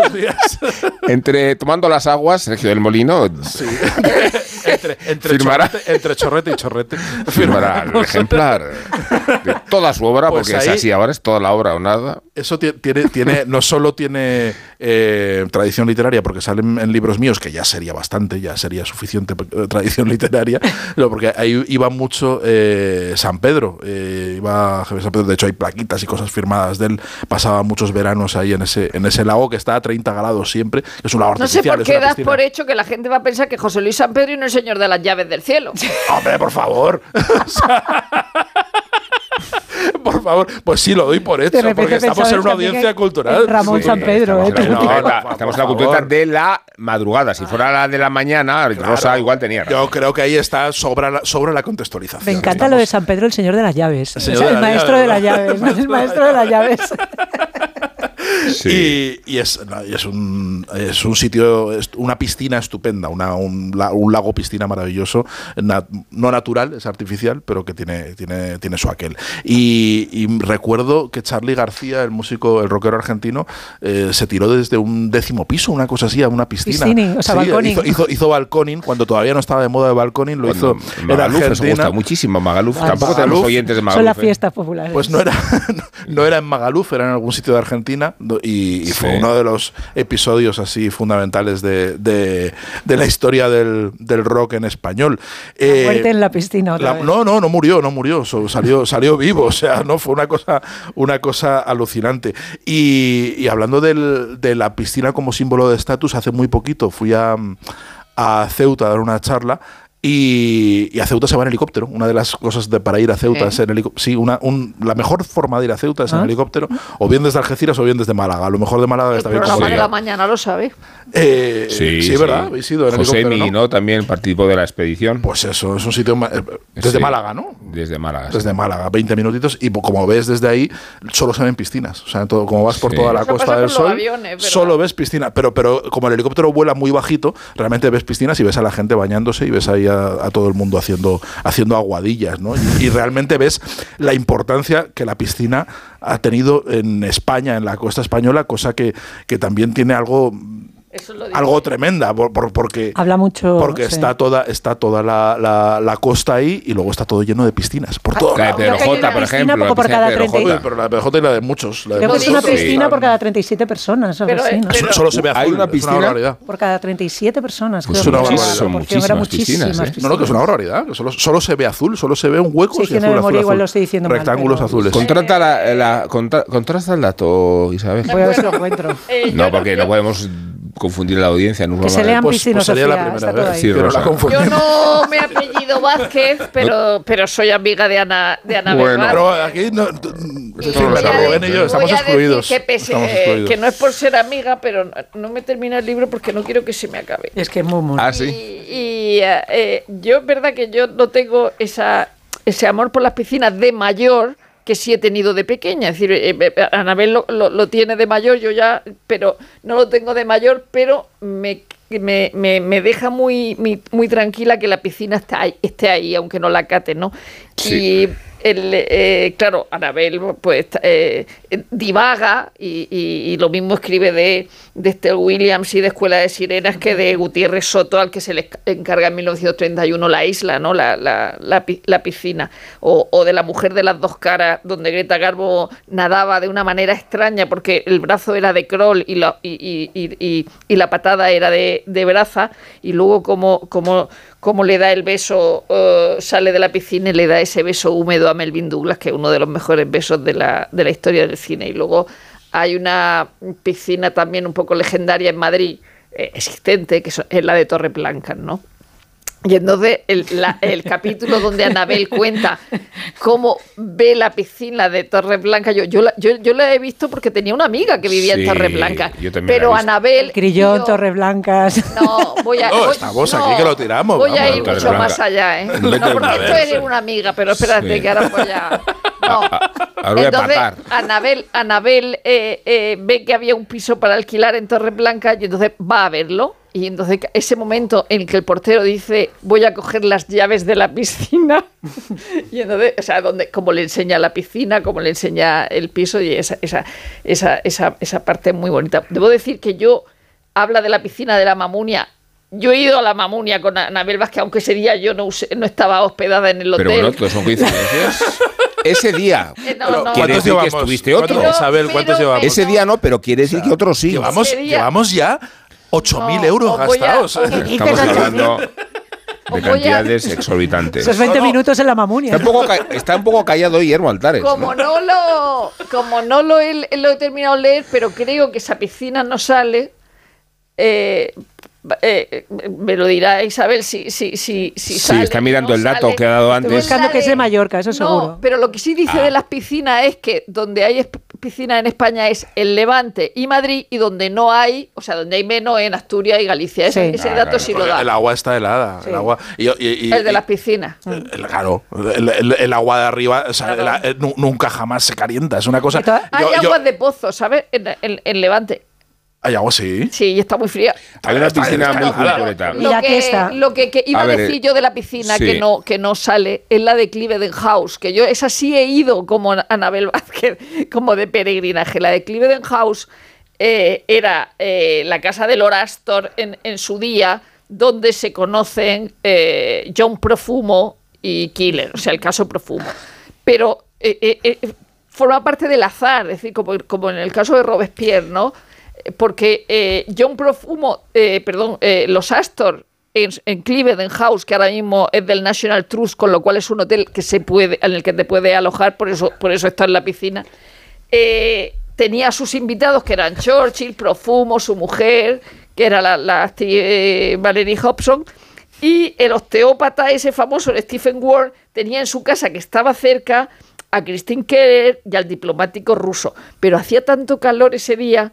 Entre tomando las aguas, Sergio del Molino. Sí. entre, entre, chorrete, entre, chorrete, y chorrete. Firmará el ejemplar de toda su obra, pues porque es así ahora, es toda la obra o nada. Eso tiene, tiene no solo tiene eh, tradición literaria, porque salen en libros míos, que ya sería bastante, ya sería suficiente eh, tradición literaria, no, porque ahí iba mucho eh, San Pedro, iba San Pedro, de hecho hay plaquitas y cosas firmadas de él, pasaba muchos veranos ahí en ese, en ese lago que está a 30 grados siempre, es un lago artificial. No sé por qué das por hecho que la gente va a pensar que José Luis San Pedro y no el señor de las llaves del cielo. Hombre, por favor. por favor. Pues sí, lo doy por hecho, porque estamos en una audiencia cultural. Ramón San Pedro, estamos, ¿eh? en la, estamos en la cultureta de la madrugada. Si fuera la de la mañana, Rosa igual tenía. Razón. Yo creo que ahí está sobra la, sobre la contextualización. Me encanta lo de San Pedro, el señor de las llaves. El, o sea, el maestro de las llaves. El maestro de las llaves. Sí. Y, y, es, y es, un, es un sitio, es una piscina estupenda, una, un, un, lago piscina maravilloso, na, no natural, es artificial, pero que tiene, tiene, tiene su aquel. Y, y, recuerdo que Charlie García, el músico, el rockero argentino, eh, se tiró desde un décimo piso, una cosa así, a una piscina. Piscining, o sea, sí, balconing. Hizo, hizo, hizo, balconing cuando todavía no estaba de moda de balconing, lo Cuando hizo Magaluf, en nos Argentina. gusta muchísimo Magaluf. Ah, Tampoco Magaluf. tenemos oyentes de Magaluf. Son las ¿eh? fiestas populares. Pues no era, no era en Magaluf, era en algún sitio de Argentina y, y Sí. fue uno de los episodios así fundamentales de, de- de la historia del, del rock en español. Eh, Muerte en la piscina otra la- vez. no, no, no murió, no murió, salió, salió vivo, o sea, no fue una cosa, una cosa alucinante. Y, y hablando del- de la piscina como símbolo de estatus, hace muy poquito fui a, a Ceuta a dar una charla. Y, y a Ceuta se va en helicóptero. Una de las cosas de, para ir a Ceuta ¿Eh? es en helicóptero. Sí, una, un- la mejor forma de ir a Ceuta es en Ah. helicóptero, o bien desde Algeciras o bien desde Málaga. A lo mejor de Málaga está bien programa de conseguido. la mañana lo sabe. Eh, sí, ¿verdad? Habéis ido en José helicóptero, Mi, ¿no? ¿no? También participó de la expedición. Pues eso, es un sitio eh, desde Sí. Málaga, ¿no? Desde Málaga. sí. Desde Málaga, 20 minutitos. Y como ves desde ahí, solo se ven piscinas. O sea, todo, como vas por Sí. toda la Eso Costa del Sol, solo ves piscinas. Pero, pero como el helicóptero vuela muy bajito, realmente ves piscinas y ves a la gente bañándose y ves ahí a, todo el mundo haciendo, haciendo aguadillas, ¿no? Y, y realmente ves la importancia que la piscina ha tenido en España, en la costa española, cosa que, que también tiene algo Eso lo digo. algo tremenda, por- por- porque Habla mucho. porque sí. está toda, está toda la, la- la costa ahí y luego está todo lleno de piscinas. Por todo La de Creo que hay Pedro una J, por piscina ejemplo. poco por la piscina cada de Pedro 30. J. pero la de PJ y la de muchos. La de Creo que es una sí. piscina por cada 37 personas. algo Pero, así, ¿no? pero- Solo, se ve azul. Hay una es piscina- barbaridad. Por cada 37 personas. Pues creo son muchísimas piscinas, muchísimas ¿eh? No, no, que es una barbaridad. Solo, solo se ve azul, solo se ve un hueco. Sí, y que en azul, la azul, memoria igual azul. lo estoy diciendo Rectángulos azules. Contrata la, la- contra- contrasta el dato, Isabel. Voy a ver si lo encuentro. Eh, No, porque no podemos confundir a la audiencia. No es Que se lean Pues- pues sería la primera vez. Sí, Pero la. Yo no me apellido Vázquez, pero, pero soy amiga de Ana, de Ana Bueno. Pero aquí no, sí, voy pero a Rubén y yo estamos voy a decir excluidos. Que, pese- Estamos eh, excluidos. que no es por ser amiga, pero no, no me termina el libro porque no quiero que se me acabe. Es que es muy mono. Ah, sí. Y, y, eh, yo es verdad que yo no tengo esa, ese amor por las piscinas de mayor que sí he tenido de pequeña. Es decir, eh, eh, Anabel lo, lo- lo tiene de mayor, yo ya, pero no lo tengo de mayor, pero me, me, me- me deja muy, muy, muy tranquila que la piscina está ahí, esté ahí, aunque no la cate, ¿no? Sí. Y eh, claro, Anabel pues eh, divaga y, y- lo mismo escribe de, de Esther Williams y de Escuela de Sirenas que de Gutiérrez Soto al que se le encarga en 1931 la isla, ¿no? la, la, la la piscina, o, o de La mujer de las dos caras, donde Greta Garbo nadaba de una manera extraña porque el brazo era de Kroll y la, y- y la patada era de, de Braza, y luego como, como, como le da el beso, eh, sale de la piscina y le da ese beso húmedo a Melvin Douglas, que es uno de los mejores besos de la, de la historia del cine. Y luego hay una piscina también un poco legendaria en Madrid, eh, existente, que es la de Torre Blanca, ¿no? Y entonces el, la- el capítulo donde Anabel cuenta cómo ve la piscina de Torre Blanca, yo, yo, la, yo, yo la he visto porque tenía una amiga que vivía en Sí, Torre Blanca. yo también Pero. Anabel. Grillón, yo- Torres Blancas. No, voy a. No, voy- estamos no, aquí que lo tiramos, Voy a ir Torre mucho Blanca. más allá, ¿eh? No, porque esto eres una amiga, pero espérate, Sí. que ahora voy a. No. Ahora voy a Entonces, patar. Anabel, Anabel eh, eh, ve que había un piso para alquilar en Torre Blanca y entonces va a verlo. Y entonces ese momento en el que el portero dice voy a coger las llaves de la piscina y entonces, o sea, donde, como le enseña la piscina, como le enseña el piso y esa, esa, esa, esa, esa parte muy bonita. Debo decir que yo habla de la piscina de la Mamunia. Yo he ido a la Mamunia con Anabel Vázquez, aunque ese día yo no, usé- no estaba hospedada en el hotel. Pero bueno, todos son coincidencias. Ese día. Eh, no, Pero, no. Quiere ¿Cuántos decir que estuviste otro. ¿Cuántos, Isabel, Pero- ¿cuántos pero- llevamos? Ese día no, pero quiere decir que otros sí. Llevamos, llevamos ya 8.000 No, euros a- gastados. os- Estamos hablando de cantidades exorbitantes. Esos 20 minutos en la mamunia. Está un poco, ca- está un poco callado Guillermo Altares. ¿no? Como no lo, como no lo he, lo he terminado de leer, pero creo que esa piscina no sale. eh, eh, me lo dirá Isabel si, si, si, si Sí, está mirando el dato que ha dado Estoy antes. buscando que es de Mallorca, eso No, seguro. pero lo que sí dice Ah. de las piscinas es que donde hay piscinas en España es el Levante y Madrid y donde no hay, o sea, donde hay menos en Asturias y Galicia. Ese, ese Ah, dato claro, sí lo da. El agua está helada. El agua, y, y- y- el de las piscinas. el- claro, el, el- el agua de arriba, o sea, la- eh, nu- nunca jamás se calienta. Es una cosa. Hay yo- yo- aguas de pozo, ¿sabes? En, en- en Levante. Hay agua, sí. Sí, y está muy fría. Hay una piscina está muy cultureta. Lo que, lo que, que iba A ver, decir yo de la piscina sí. que no que no sale es la de Cliveden House, que yo esa sí he ido como Anabel Vázquez, como de peregrinaje. La de Cliveden House eh, era eh, la casa de Lord Astor en, en su día, donde se conocen eh, John Profumo y Killer, o sea, el caso Profumo. Pero eh, eh, eh, forma parte del azar, es decir, como, como en el caso de Robespierre, ¿no? Porque eh, John Profumo, eh, perdón, eh, los Astor en, en House, que ahora mismo es del National Trust, con lo cual es un hotel que se puede, en el que te puede alojar, por eso, por eso está en la piscina. eh, tenía a sus invitados que eran Churchill, Profumo, su mujer, que era la, la eh, Valerie Hobson, y el osteópata ese famoso, Stephen Ward, tenía en su casa que estaba cerca a Christine Keller y al diplomático ruso. Pero hacía tanto calor ese día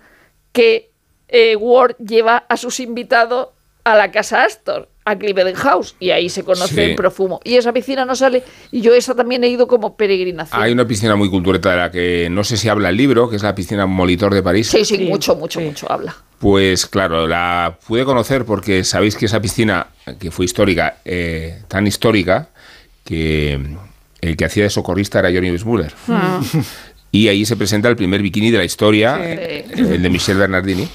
que eh, Ward lleva a sus invitados a la casa Astor, a Cliveden House, y ahí se conoce Sí. en profumo. Y esa piscina no sale, y yo esa también he ido como peregrinación. Hay una piscina muy cultureta de la que no sé si habla el libro, que es la piscina Molitor de París. Sí, sí, mucho, mucho, mucho habla. Pues claro, la pude conocer porque sabéis que esa piscina, que fue histórica, eh, tan histórica, que el que hacía de socorrista era Johnny Weissmuller. Ah. Y ahí se presenta el primer bikini de la historia, Sí. el de Michel Bernardini.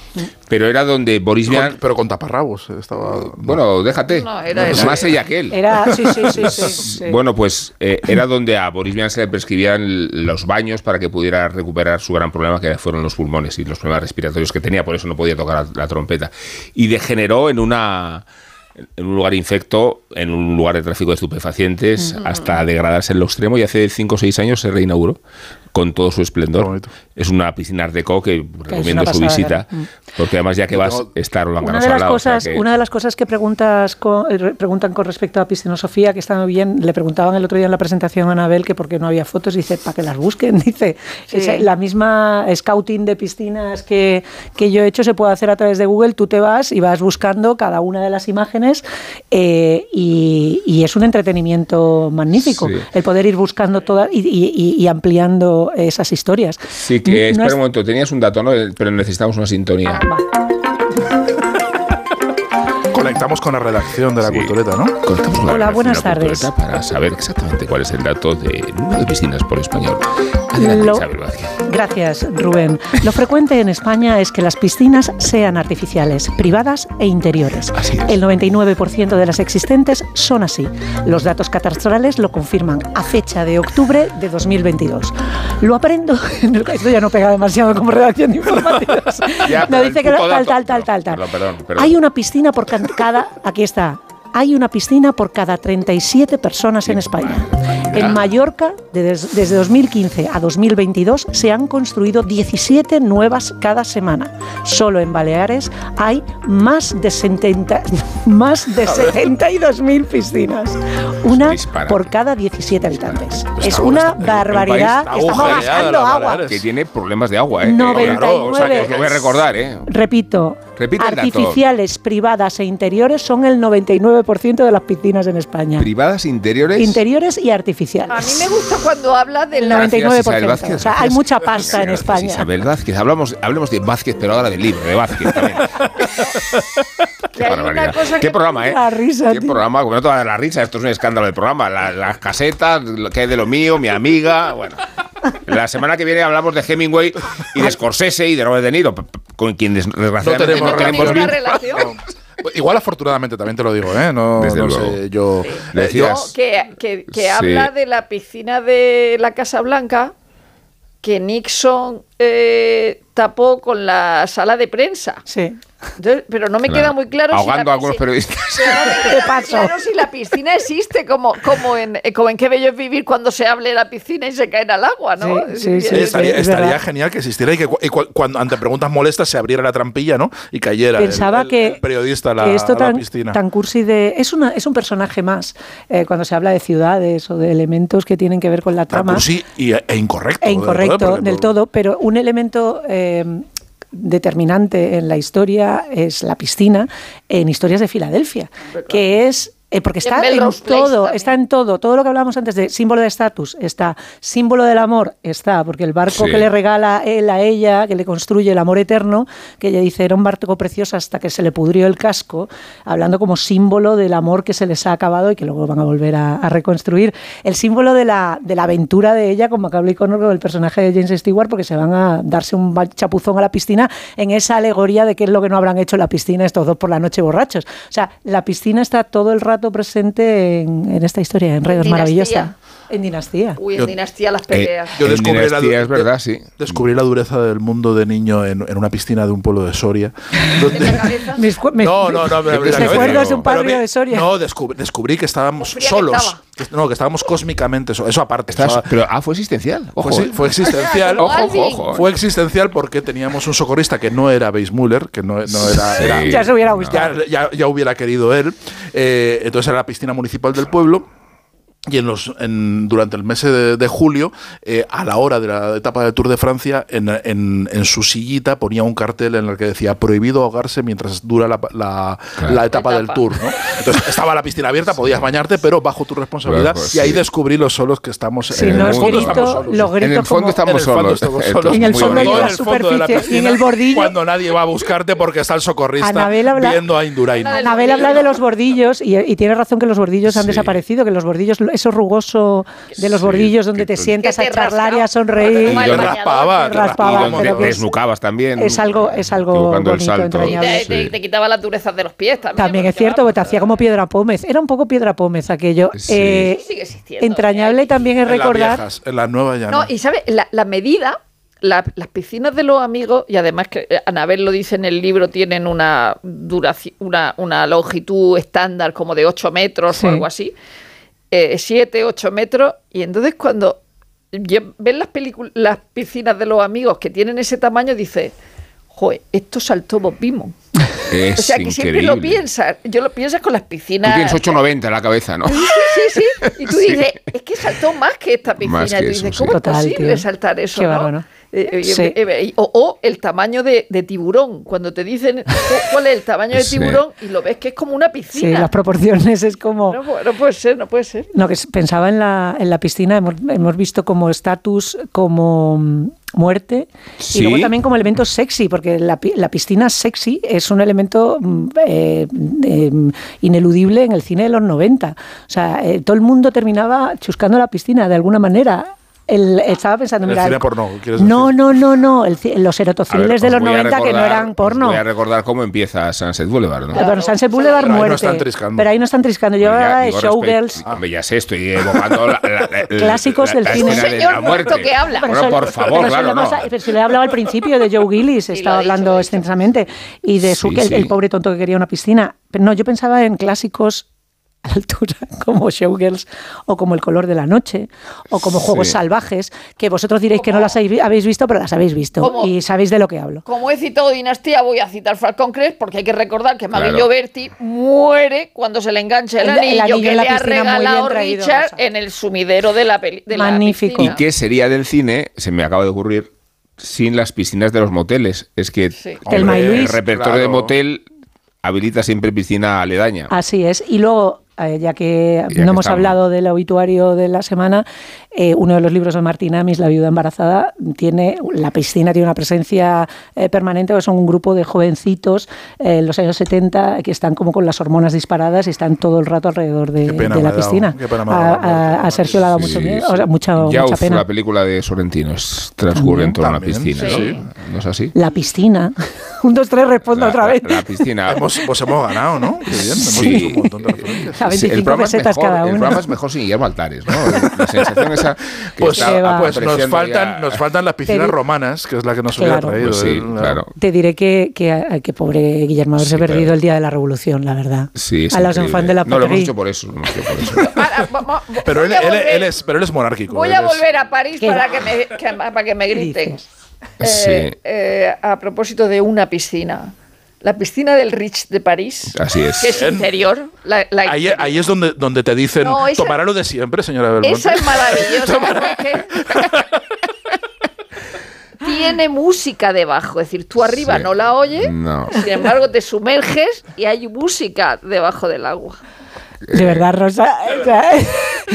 Pero era donde Boris Vian... pero con taparrabos. eh, Estaba... Bueno, déjate. No, era. Más ella que él. Era, sí, sí, sí, sí, sí. Bueno, pues eh, era donde a Boris Vian se le prescribían los baños para que pudiera recuperar su gran problema que fueron los pulmones y los problemas respiratorios que tenía, por eso no podía tocar la, la trompeta. Y degeneró en una en un lugar infecto, en un lugar de tráfico de estupefacientes, hasta degradarse en lo extremo y hace 5 o 6 años se reinauguró con todo su esplendor. Es una piscina Art Deco que recomiendo su visita, ¿verdad? porque además ya que vas, está Roland Una de, al las lado, o sea cosas, que- una de las cosas que preguntas con- eh, re- preguntan con respecto a piscinosofía, que está muy bien, le preguntaban el otro día en la presentación a Anabel que por qué no había fotos, dice, para que las busquen, dice, Sí. "Es la misma scouting de piscinas que, que yo he hecho se puede hacer a través de Google, tú te vas y vas buscando cada una de las imágenes eh, y, y es un entretenimiento magnífico Sí. el poder ir buscando todas y, y- y- y ampliando esas historias. Sí, que No espera es- un momento, tenías un dato, ¿no? Pero necesitamos una sintonía. Conectamos con la redacción de la cultureta, ¿no? Conectamos con la Hola, redacción buenas de la tardes. Cultureta Para saber exactamente cuál es el dato del número de piscinas por español. Adelante, Lo- Isabel Vázquez. Gracias, Rubén. Lo frecuente en España es que las piscinas sean artificiales, privadas e interiores. El 99% de las existentes son así. Los datos catastrales lo confirman a fecha de octubre de 2022. Lo aprendo. Esto ya no pega demasiado como redacción de informativos. Ya, no dice que tal, tal, tal, tal, tal. Perdón, perdón, perdón. Hay una piscina por cada. Aquí está. Hay una piscina por cada 37 personas en España. En Mallorca, de- des- desde 2015 a 2022, se han construido 17 nuevas cada semana. Solo en Baleares hay más de 70 más de 72.000 piscinas. Una por cada 17 habitantes. Es una barbaridad. Un Estamos gastando agua. Que tiene problemas de agua, ¿eh? 99. Claro, o sea, que os lo voy a recordar, ¿eh? Repito, Repite artificiales, privadas e interiores son el 99% de las piscinas en España. Privadas interiores. Interiores y A mí me gusta cuando habla del El Gracias, 99%. Isabel Vázquez, o sea, hay mucha pasta en España. Isabel Vázquez. Hablamos, hablemos de Vázquez, pero ahora del libro, de Vázquez también. Qué que- programa, ¿eh? La risa, Qué tío. programa, como no toda la risa, esto es un escándalo de programa. La- las casetas, lo que hay de lo mío, mi amiga, bueno. La semana que viene hablamos de Hemingway y de Scorsese y de Robert De Niro, con quienes desgraciadamente tenemos no tenemos relación. vínculo. relación. Igual afortunadamente también te lo digo, ¿eh? No, Desde no luego. sé, yo... Le eh, yo- decías- que, que- que Sí. habla de la piscina de la Casa Blanca que Nixon eh, tapó con la sala de prensa. Sí. Pero no me queda muy claro Ahogando a algunos periodistas. Claro, si la piscina existe, como, como, en, como en Qué bello es vivir cuando se hable de la piscina y se caen al agua, ¿no? Sí, sí, estaría, genial que existiera y que cuando ante preguntas molestas se abriera la trampilla, ¿no? Y cayera Pensaba que, periodista a la, que esto tan, piscina. tan cursi de... Es, una, es un personaje más eh, cuando se habla de ciudades o de elementos que tienen que ver con la trama. cursi e incorrecto. E incorrecto del todo, pero un elemento... Eh, determinante en la historia es la piscina en Historias de Filadelfia, que es eh, porque está en, todo, está en todo, todo lo que hablábamos antes de símbolo de estatus, está símbolo del amor, está, porque el barco que le regala él a ella, que le construye el amor eterno, que ella dice era un barco precioso hasta que se le pudrió el casco, hablando como símbolo del amor que se les ha acabado y que luego van a volver a, reconstruir, el símbolo de la, de la aventura de ella con Macaulay Connor, el personaje de James Stewart, porque se van a darse un chapuzón a la piscina en esa alegoría de qué es lo que no habrán hecho en la piscina estos dos por la noche borrachos. O sea, la piscina está todo el rato presente en, esta historia, en Redes Maravillosa. En Dinastía. Uy, en Dinastía las peleas. yo descubrí la, es verdad, sí. Descubrí la dureza del mundo de niño en, una piscina de un pueblo de Soria. no, no, no. Me, ¿Te de un barrio de Soria? No, descubrí, que estábamos solos. no, que estábamos cósmicamente solos. Eso aparte. pero, ah, fue existencial. Ojo, fue, fue, existencial. ojo, ojo, Fue existencial porque teníamos un socorrista que no era Weissmuller, que no, no era, Ya se hubiera gustado. Ya, ya, hubiera querido él. Eh, entonces era la piscina municipal del pueblo y en los, en, durante el mes de, julio, eh, a la hora de la etapa del Tour de Francia, en, en, en, su sillita ponía un cartel en el que decía prohibido ahogarse mientras dura la, la, etapa, del Tour. ¿no? Entonces estaba la piscina abierta, podías bañarte, pero bajo tu responsabilidad. Pues y ahí descubrí los solos que estamos en, el fondo. Estamos solos, en el fondo estamos solos. En el fondo de la superficie, en el bordillo. Cuando nadie va a buscarte porque está el socorrista viendo a Indurain. Anabel habla de los bordillos y, y tiene razón que los bordillos han desaparecido, que los bordillos eso rugoso de los bordillos donde te sientas a charlar y a sonreír. Y yo raspaba, raspaba y desnucabas también. Es algo, es algo bonito, entrañable. Te, te, quitaba las durezas de los pies también. También es cierto, porque te hacía como piedra pómez. Era un poco piedra pómez aquello. Eh, entrañable también es recordar. En las nuevas ya no. y sabes, la, la medida las piscinas de los amigos, y además que eh, Anabel lo dice en el libro, tienen una duración, una, una longitud estándar como de 8 metros o algo así. 7, eh, 8 metros, y entonces cuando ven las, las piscinas de los amigos que tienen ese tamaño, dices, joder, esto saltó Bob Beamon. Es o sea, que siempre lo piensas. Yo lo piensas con las piscinas. Tú tienes 8,90 en la cabeza, ¿no? Sí, sí, sí. Y tú dices, es que saltó más que esta piscina. y tú dices, ¿cómo es posible saltar eso? ¿no? Eh, eh, eh, o, el tamaño de, tiburón, cuando te dicen cuál es el tamaño de tiburón y lo ves que es como una piscina. Sí, las proporciones es como... No, puede ser, no puede ser. No, que pensaba en la, en la piscina, hemos, hemos visto como estatus, como mm, muerte y luego también como elemento sexy, porque la, la piscina sexy es un elemento mm, mm, ineludible en el cine de los 90. O sea, todo el mundo terminaba chuscando la piscina de alguna manera estaba pensando, mira. El porno, no, no, no, no. los erotociles de los 90 que no eran porno. Voy a recordar cómo empieza Sunset Boulevard. ¿no? Bueno, Sunset Boulevard muerte. Ahí no están triscando. Pero ahí no están triscando. Yo hablaba de Showgirls. Hombre, ya sé, estoy evocando la, clásicos del cine. señor muerto que habla. Bueno, por favor, claro. No. Pero si le he hablado al principio de Joe Gillis, estaba hablando extensamente. Y de su, el pobre tonto que quería una piscina. Pero no, yo pensaba en clásicos a la altura, como Showgirls o como El color de la noche o como Juegos salvajes, que vosotros diréis que no las habéis visto, pero las habéis visto y sabéis de lo que hablo. Como he citado Dinastía, voy a citar Falcon Crest porque hay que recordar que Maggie Berti muere cuando se le engancha el, anillo, que le ha regalado Richard en el sumidero de la película. Magnífico. ¿Y qué sería del cine? Se me acaba de ocurrir sin las piscinas de los moteles. Es que el, repertorio de motel habilita siempre piscina aledaña. Así es. Y luego eh, ya que no hemos hablado del obituario de la semana, eh, uno de los libros de Martina Amis, La viuda embarazada, tiene la piscina, tiene una presencia eh, permanente, son un grupo de jovencitos en los años 70 que están como con las hormonas disparadas y están todo el rato alrededor de, la piscina. a, Sergio le ha dado mucho miedo, o sea, mucha, ya mucha pena. la película de Sorrentino transcurre en toda una piscina, ¿no? es así? La piscina. un, dos, tres, respondo otra vez. La, piscina. hemos, pues hemos ganado, ¿no? Qué bien, hemos un montón de referencias. A 25 pesetas cada uno. El programa es mejor sin Guillermo Altares, ¿no? La sensación esa que pues, está pues nos, faltan, nos faltan las piscinas romanas, que es la que nos hubiera traído. Pues sí, claro. Te diré que, que, que pobre Guillermo haberse perdido el día de la revolución, la verdad. Sí, a los enfants de la No, lo hemos hecho por eso. Lo hemos hecho por eso. pero, él, él, él, es, pero él es monárquico. Voy a volver a París para que, me, que, para que me griten. Eh, eh, a propósito de una piscina. La piscina del Rich de París. Así es. Que es interior. La, la ahí, ahí, es donde, donde te dicen, no, esa, tomará lo de siempre, señora Belmonte. Esa es maravillosa. tiene música debajo. Es decir, tú arriba sí. no la oyes, no. sin embargo te sumerges y hay música debajo del agua. De verdad, Rosa.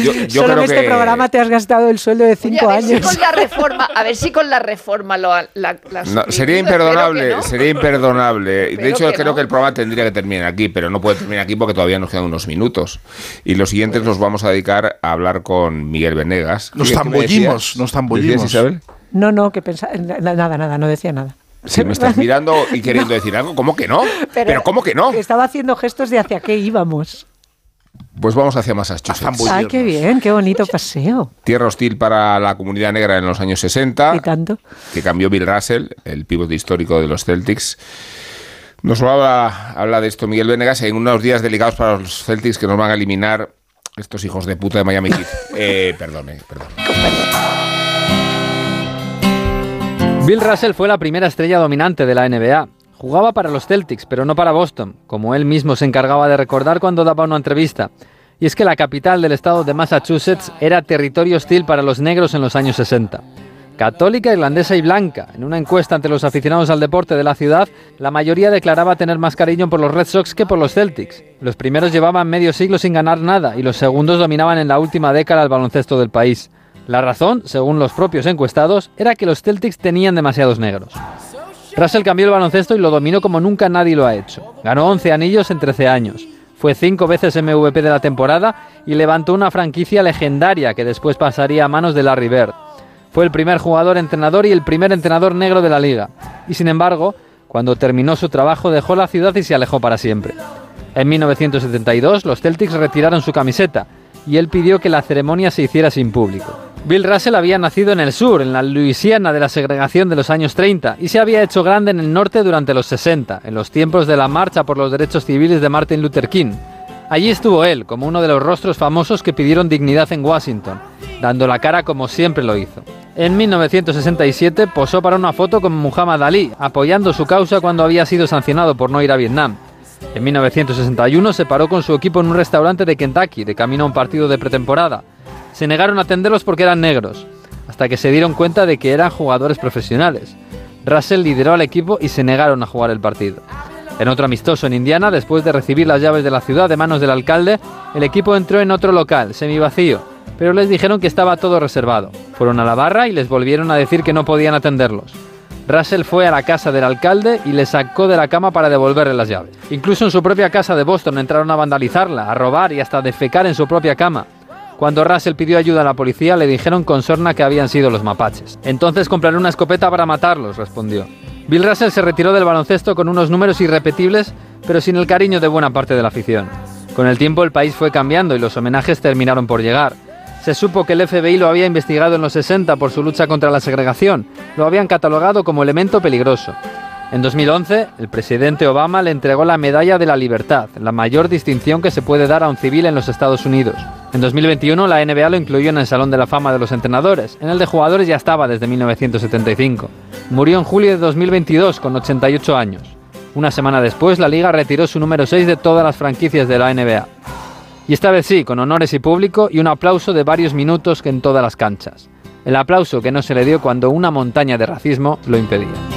Yo, yo Solo creo en este que- programa te has gastado el sueldo de cinco Oye, a ver años. Si con la reforma, a ver si con la reforma lo ha- la, la No, sería imperdonable, no. sería imperdonable. De hecho, que creo no. que el programa tendría que terminar aquí, pero no puede terminar aquí porque todavía nos quedan unos minutos. Y los siguientes los vamos a dedicar a hablar con Miguel Venegas. Nos ¿Qué- qué me zambullimos, decías? nos zambullimos. ¿Decías, Isabel? No, no, que pensaba. Nada, nada, no decía nada. Si me estás mirando y queriendo decir algo, ¿cómo que no? Pero, ¿cómo que no? Estaba haciendo gestos de hacia qué íbamos. Pues vamos hacia Massachusetts. Ah, qué bien, qué bonito paseo. Tierra hostil para la comunidad negra en los años 60. Y tanto. que cambió Bill Russell, el pivote histórico de los Celtics. Nos habla, habla de esto Miguel Venegas en unos días delicados para los Celtics que nos van a eliminar estos hijos de puta de Miami Heat. Eh, perdone, perdón. Bill Russell fue la primera estrella dominante de la NBA. Jugaba para los Celtics, pero no para Boston, como él mismo se encargaba de recordar cuando daba una entrevista. Y es que la capital del estado de Massachusetts era territorio hostil para los negros en los años 60. Católica, irlandesa y blanca. En una encuesta entre los aficionados al deporte de la ciudad, la mayoría declaraba tener más cariño por los Red Sox que por los Celtics. Los primeros llevaban medio siglo sin ganar nada y los segundos dominaban en la última década el baloncesto del país. La razón, según los propios encuestados, era que los Celtics tenían demasiados negros. Russell cambió el baloncesto y lo dominó como nunca nadie lo ha hecho. Ganó 11 anillos en 13 años. Fue cinco veces MVP de la temporada y levantó una franquicia legendaria que después pasaría a manos de Larry Bird. Fue el primer jugador entrenador y el primer entrenador negro de la liga. Y sin embargo, cuando terminó su trabajo dejó la ciudad y se alejó para siempre. En 1972 los Celtics retiraron su camiseta y él pidió que la ceremonia se hiciera sin público. Bill Russell había nacido en el sur, en la Luisiana de la segregación de los años 30, y se había hecho grande en el norte durante los 60, en los tiempos de la marcha por los derechos civiles de Martin Luther King. Allí estuvo él, como uno de los rostros famosos que pidieron dignidad en Washington, dando la cara como siempre lo hizo. En 1967 posó para una foto con Muhammad Ali, apoyando su causa cuando había sido sancionado por no ir a Vietnam. En 1961 se paró con su equipo en un restaurante de Kentucky, de camino a un partido de pretemporada. Se negaron a atenderlos porque eran negros, hasta que se dieron cuenta de que eran jugadores profesionales. Russell lideró al equipo y se negaron a jugar el partido. En otro amistoso en Indiana, después de recibir las llaves de la ciudad de manos del alcalde, el equipo entró en otro local, semivacío, pero les dijeron que estaba todo reservado. Fueron a la barra y les volvieron a decir que no podían atenderlos. Russell fue a la casa del alcalde y le sacó de la cama para devolverle las llaves. Incluso en su propia casa de Boston entraron a vandalizarla, a robar y hasta defecar en su propia cama. Cuando Russell pidió ayuda a la policía, le dijeron con sorna que habían sido los mapaches. Entonces compraré una escopeta para matarlos, respondió. Bill Russell se retiró del baloncesto con unos números irrepetibles, pero sin el cariño de buena parte de la afición. Con el tiempo el país fue cambiando y los homenajes terminaron por llegar. Se supo que el FBI lo había investigado en los 60 por su lucha contra la segregación. Lo habían catalogado como elemento peligroso. En 2011, el presidente Obama le entregó la Medalla de la Libertad, la mayor distinción que se puede dar a un civil en los Estados Unidos. En 2021, la NBA lo incluyó en el Salón de la Fama de los Entrenadores. En el de jugadores ya estaba desde 1975. Murió en julio de 2022 con 88 años. Una semana después, la liga retiró su número 6 de todas las franquicias de la NBA. Y esta vez sí, con honores y público y un aplauso de varios minutos que en todas las canchas. El aplauso que no se le dio cuando una montaña de racismo lo impedía.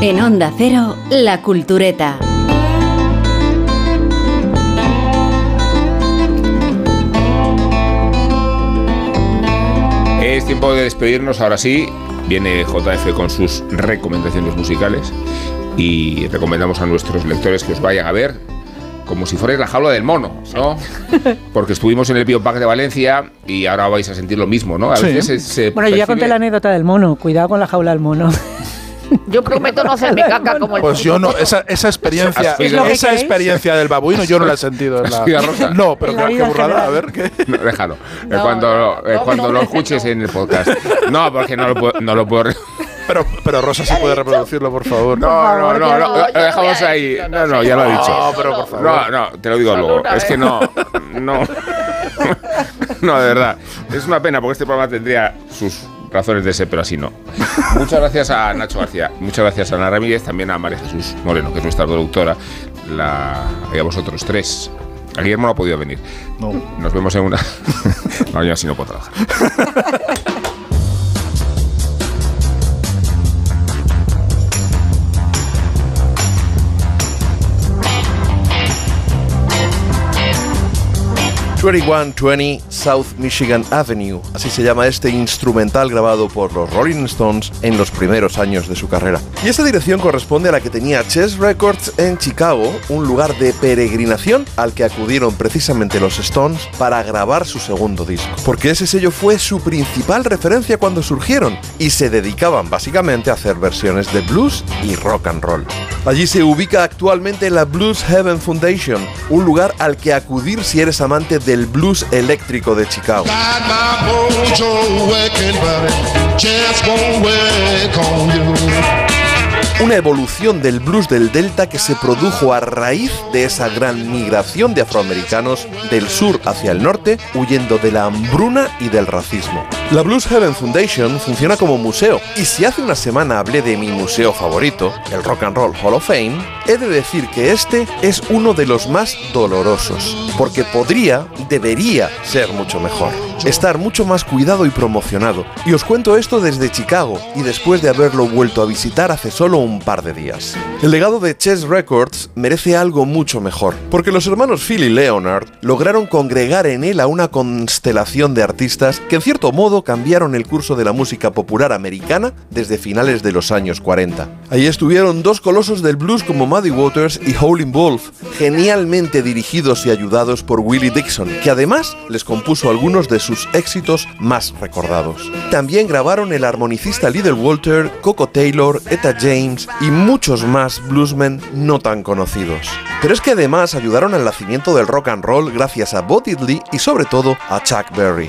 En Onda Cero, La Cultureta. Es tiempo de despedirnos, ahora sí. Viene JF con sus recomendaciones musicales y recomendamos a nuestros lectores que os vayan a ver como si fuerais la jaula del mono, ¿no? Porque estuvimos en el Biopack de Valencia y ahora vais a sentir lo mismo, ¿no? Eh, bueno, yo ya conté la anécdota del mono, cuidado con la jaula del mono. Yo prometo no hacerme caca como el Pues yo no, esa, esa experiencia, esa experiencia del babuino yo no la he sentido. En ¿Has la? No, pero En la qué, qué burrada. A ver, ¿qué? No, déjalo. Eh, No, cuando eh, no, cuando no, lo no, escuches en el podcast. No, porque no lo puedo. No lo puedo pero, pero Rosa sí puede reproducirlo, por favor. No, no, no, no, lo dejamos ahí. No, no, ya lo he dicho. No, pero por favor. No, no, te lo digo luego. Es que no, no, no, de verdad. Es una pena porque este programa tendría sus razones de ser, pero así no. Muchas gracias a Nacho García, muchas gracias a Ana Ramírez, también a María Jesús Moreno, que es nuestra productora, la, y a vosotros tres. A Guillermo no ha podido venir. No. Nos vemos en una. no, yo así no puedo trabajar. ...2120 South Michigan Avenue, así se llama este instrumental grabado por los Rolling Stones en los primeros años de su carrera. Y esta dirección corresponde a la que tenía Chess Records en Chicago, un lugar de peregrinación al que acudieron precisamente los Stones para grabar su segundo disco. Porque ese sello fue su principal referencia cuando surgieron y se dedicaban básicamente a hacer versiones de blues y rock and roll. Allí se ubica actualmente la Blues Heaven Foundation, un lugar al que acudir si eres amante del blues eléctrico de Chicago. Una evolución del blues del Delta que se produjo a raíz de esa gran migración de afroamericanos del sur hacia el norte, huyendo de la hambruna y del racismo. La Blues Heaven Foundation funciona como museo, y si hace una semana hablé de mi museo favorito, el Rock and Roll Hall of Fame, he de decir que este es uno de los más dolorosos, porque podría, debería ser mucho mejor, estar mucho más cuidado y promocionado. Y os cuento esto desde Chicago, y después de haberlo vuelto a visitar hace solo un par de días. El legado de Chess Records merece algo mucho mejor, porque los hermanos Phil y Leonard lograron congregar en él a una constelación de artistas que en cierto modo cambiaron el curso de la música popular americana desde finales de los años 40. Ahí estuvieron dos colosos del blues como Muddy Waters y Howlin' Wolf, genialmente dirigidos y ayudados por Willie Dixon, que además les compuso algunos de sus éxitos más recordados. También grabaron el armonicista Little Walter, Coco Taylor, Etta James y muchos más bluesmen no tan conocidos. Pero es que además ayudaron al nacimiento del rock and roll gracias a Bo Diddley y sobre todo a Chuck Berry.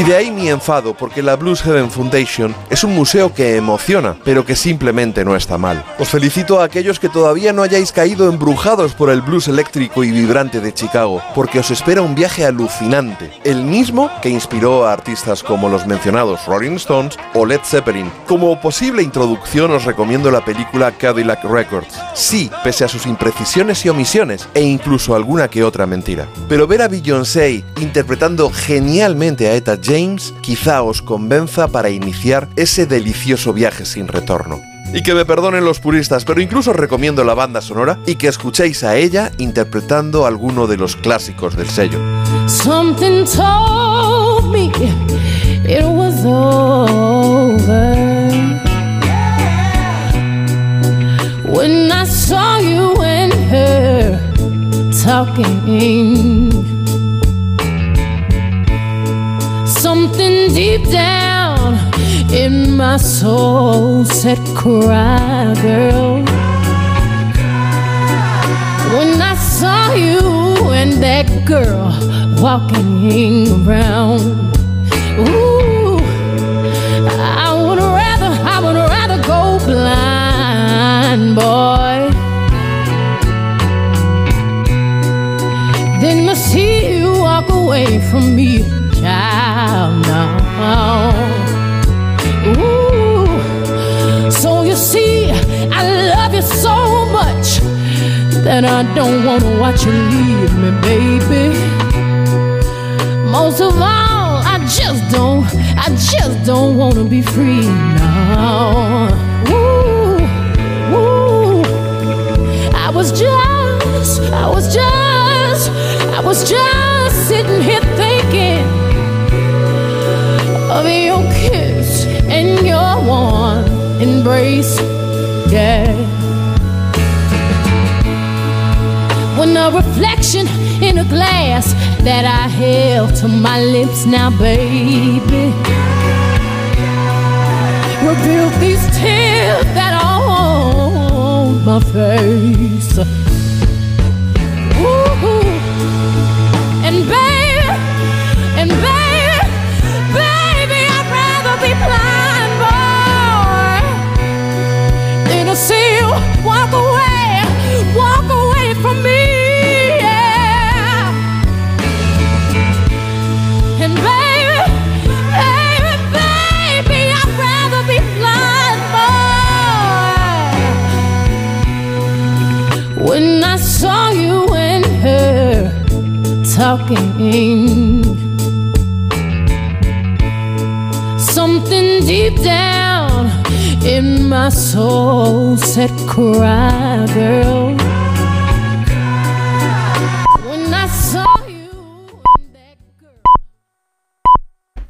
Y de ahí mi enfado, porque la Blues Heaven Foundation es un museo que emociona, pero que simplemente no está mal. Os felicito a aquellos que todavía no hayáis caído embrujados por el blues eléctrico y vibrante de Chicago, porque os espera un viaje alucinante, el mismo que inspiró a artistas como los mencionados Rolling Stones o Led Zeppelin. Como posible introducción os recomiendo la película Cadillac Records. Sí, pese a sus imprecisiones y omisiones, e incluso alguna que otra mentira. Pero ver a Beyoncé interpretando genialmente a Etta James quizá os convenza para iniciar ese delicioso viaje sin retorno. Y que me perdonen los puristas, pero incluso os recomiendo la banda sonora y que escuchéis a ella interpretando alguno de los clásicos del sello. Something told me it was over when I saw you and her talking. Something deep down in my soul said, Cry, girl. When I saw you and that girl walking around, ooh, I would rather, I would rather go blind, boy, than to see you walk away from me, that I don't want to watch you leave me, baby. Most of all, I just don't, I just don't wanna be free now. Ooh, ooh. I was just, I was just, I was just sitting here thinking of your kiss and your warm embrace. Yeah. A reflection in a glass that I held to my lips now, baby, revealed these tears that are on my face. Something deep down in my soul said, "Cry, girl."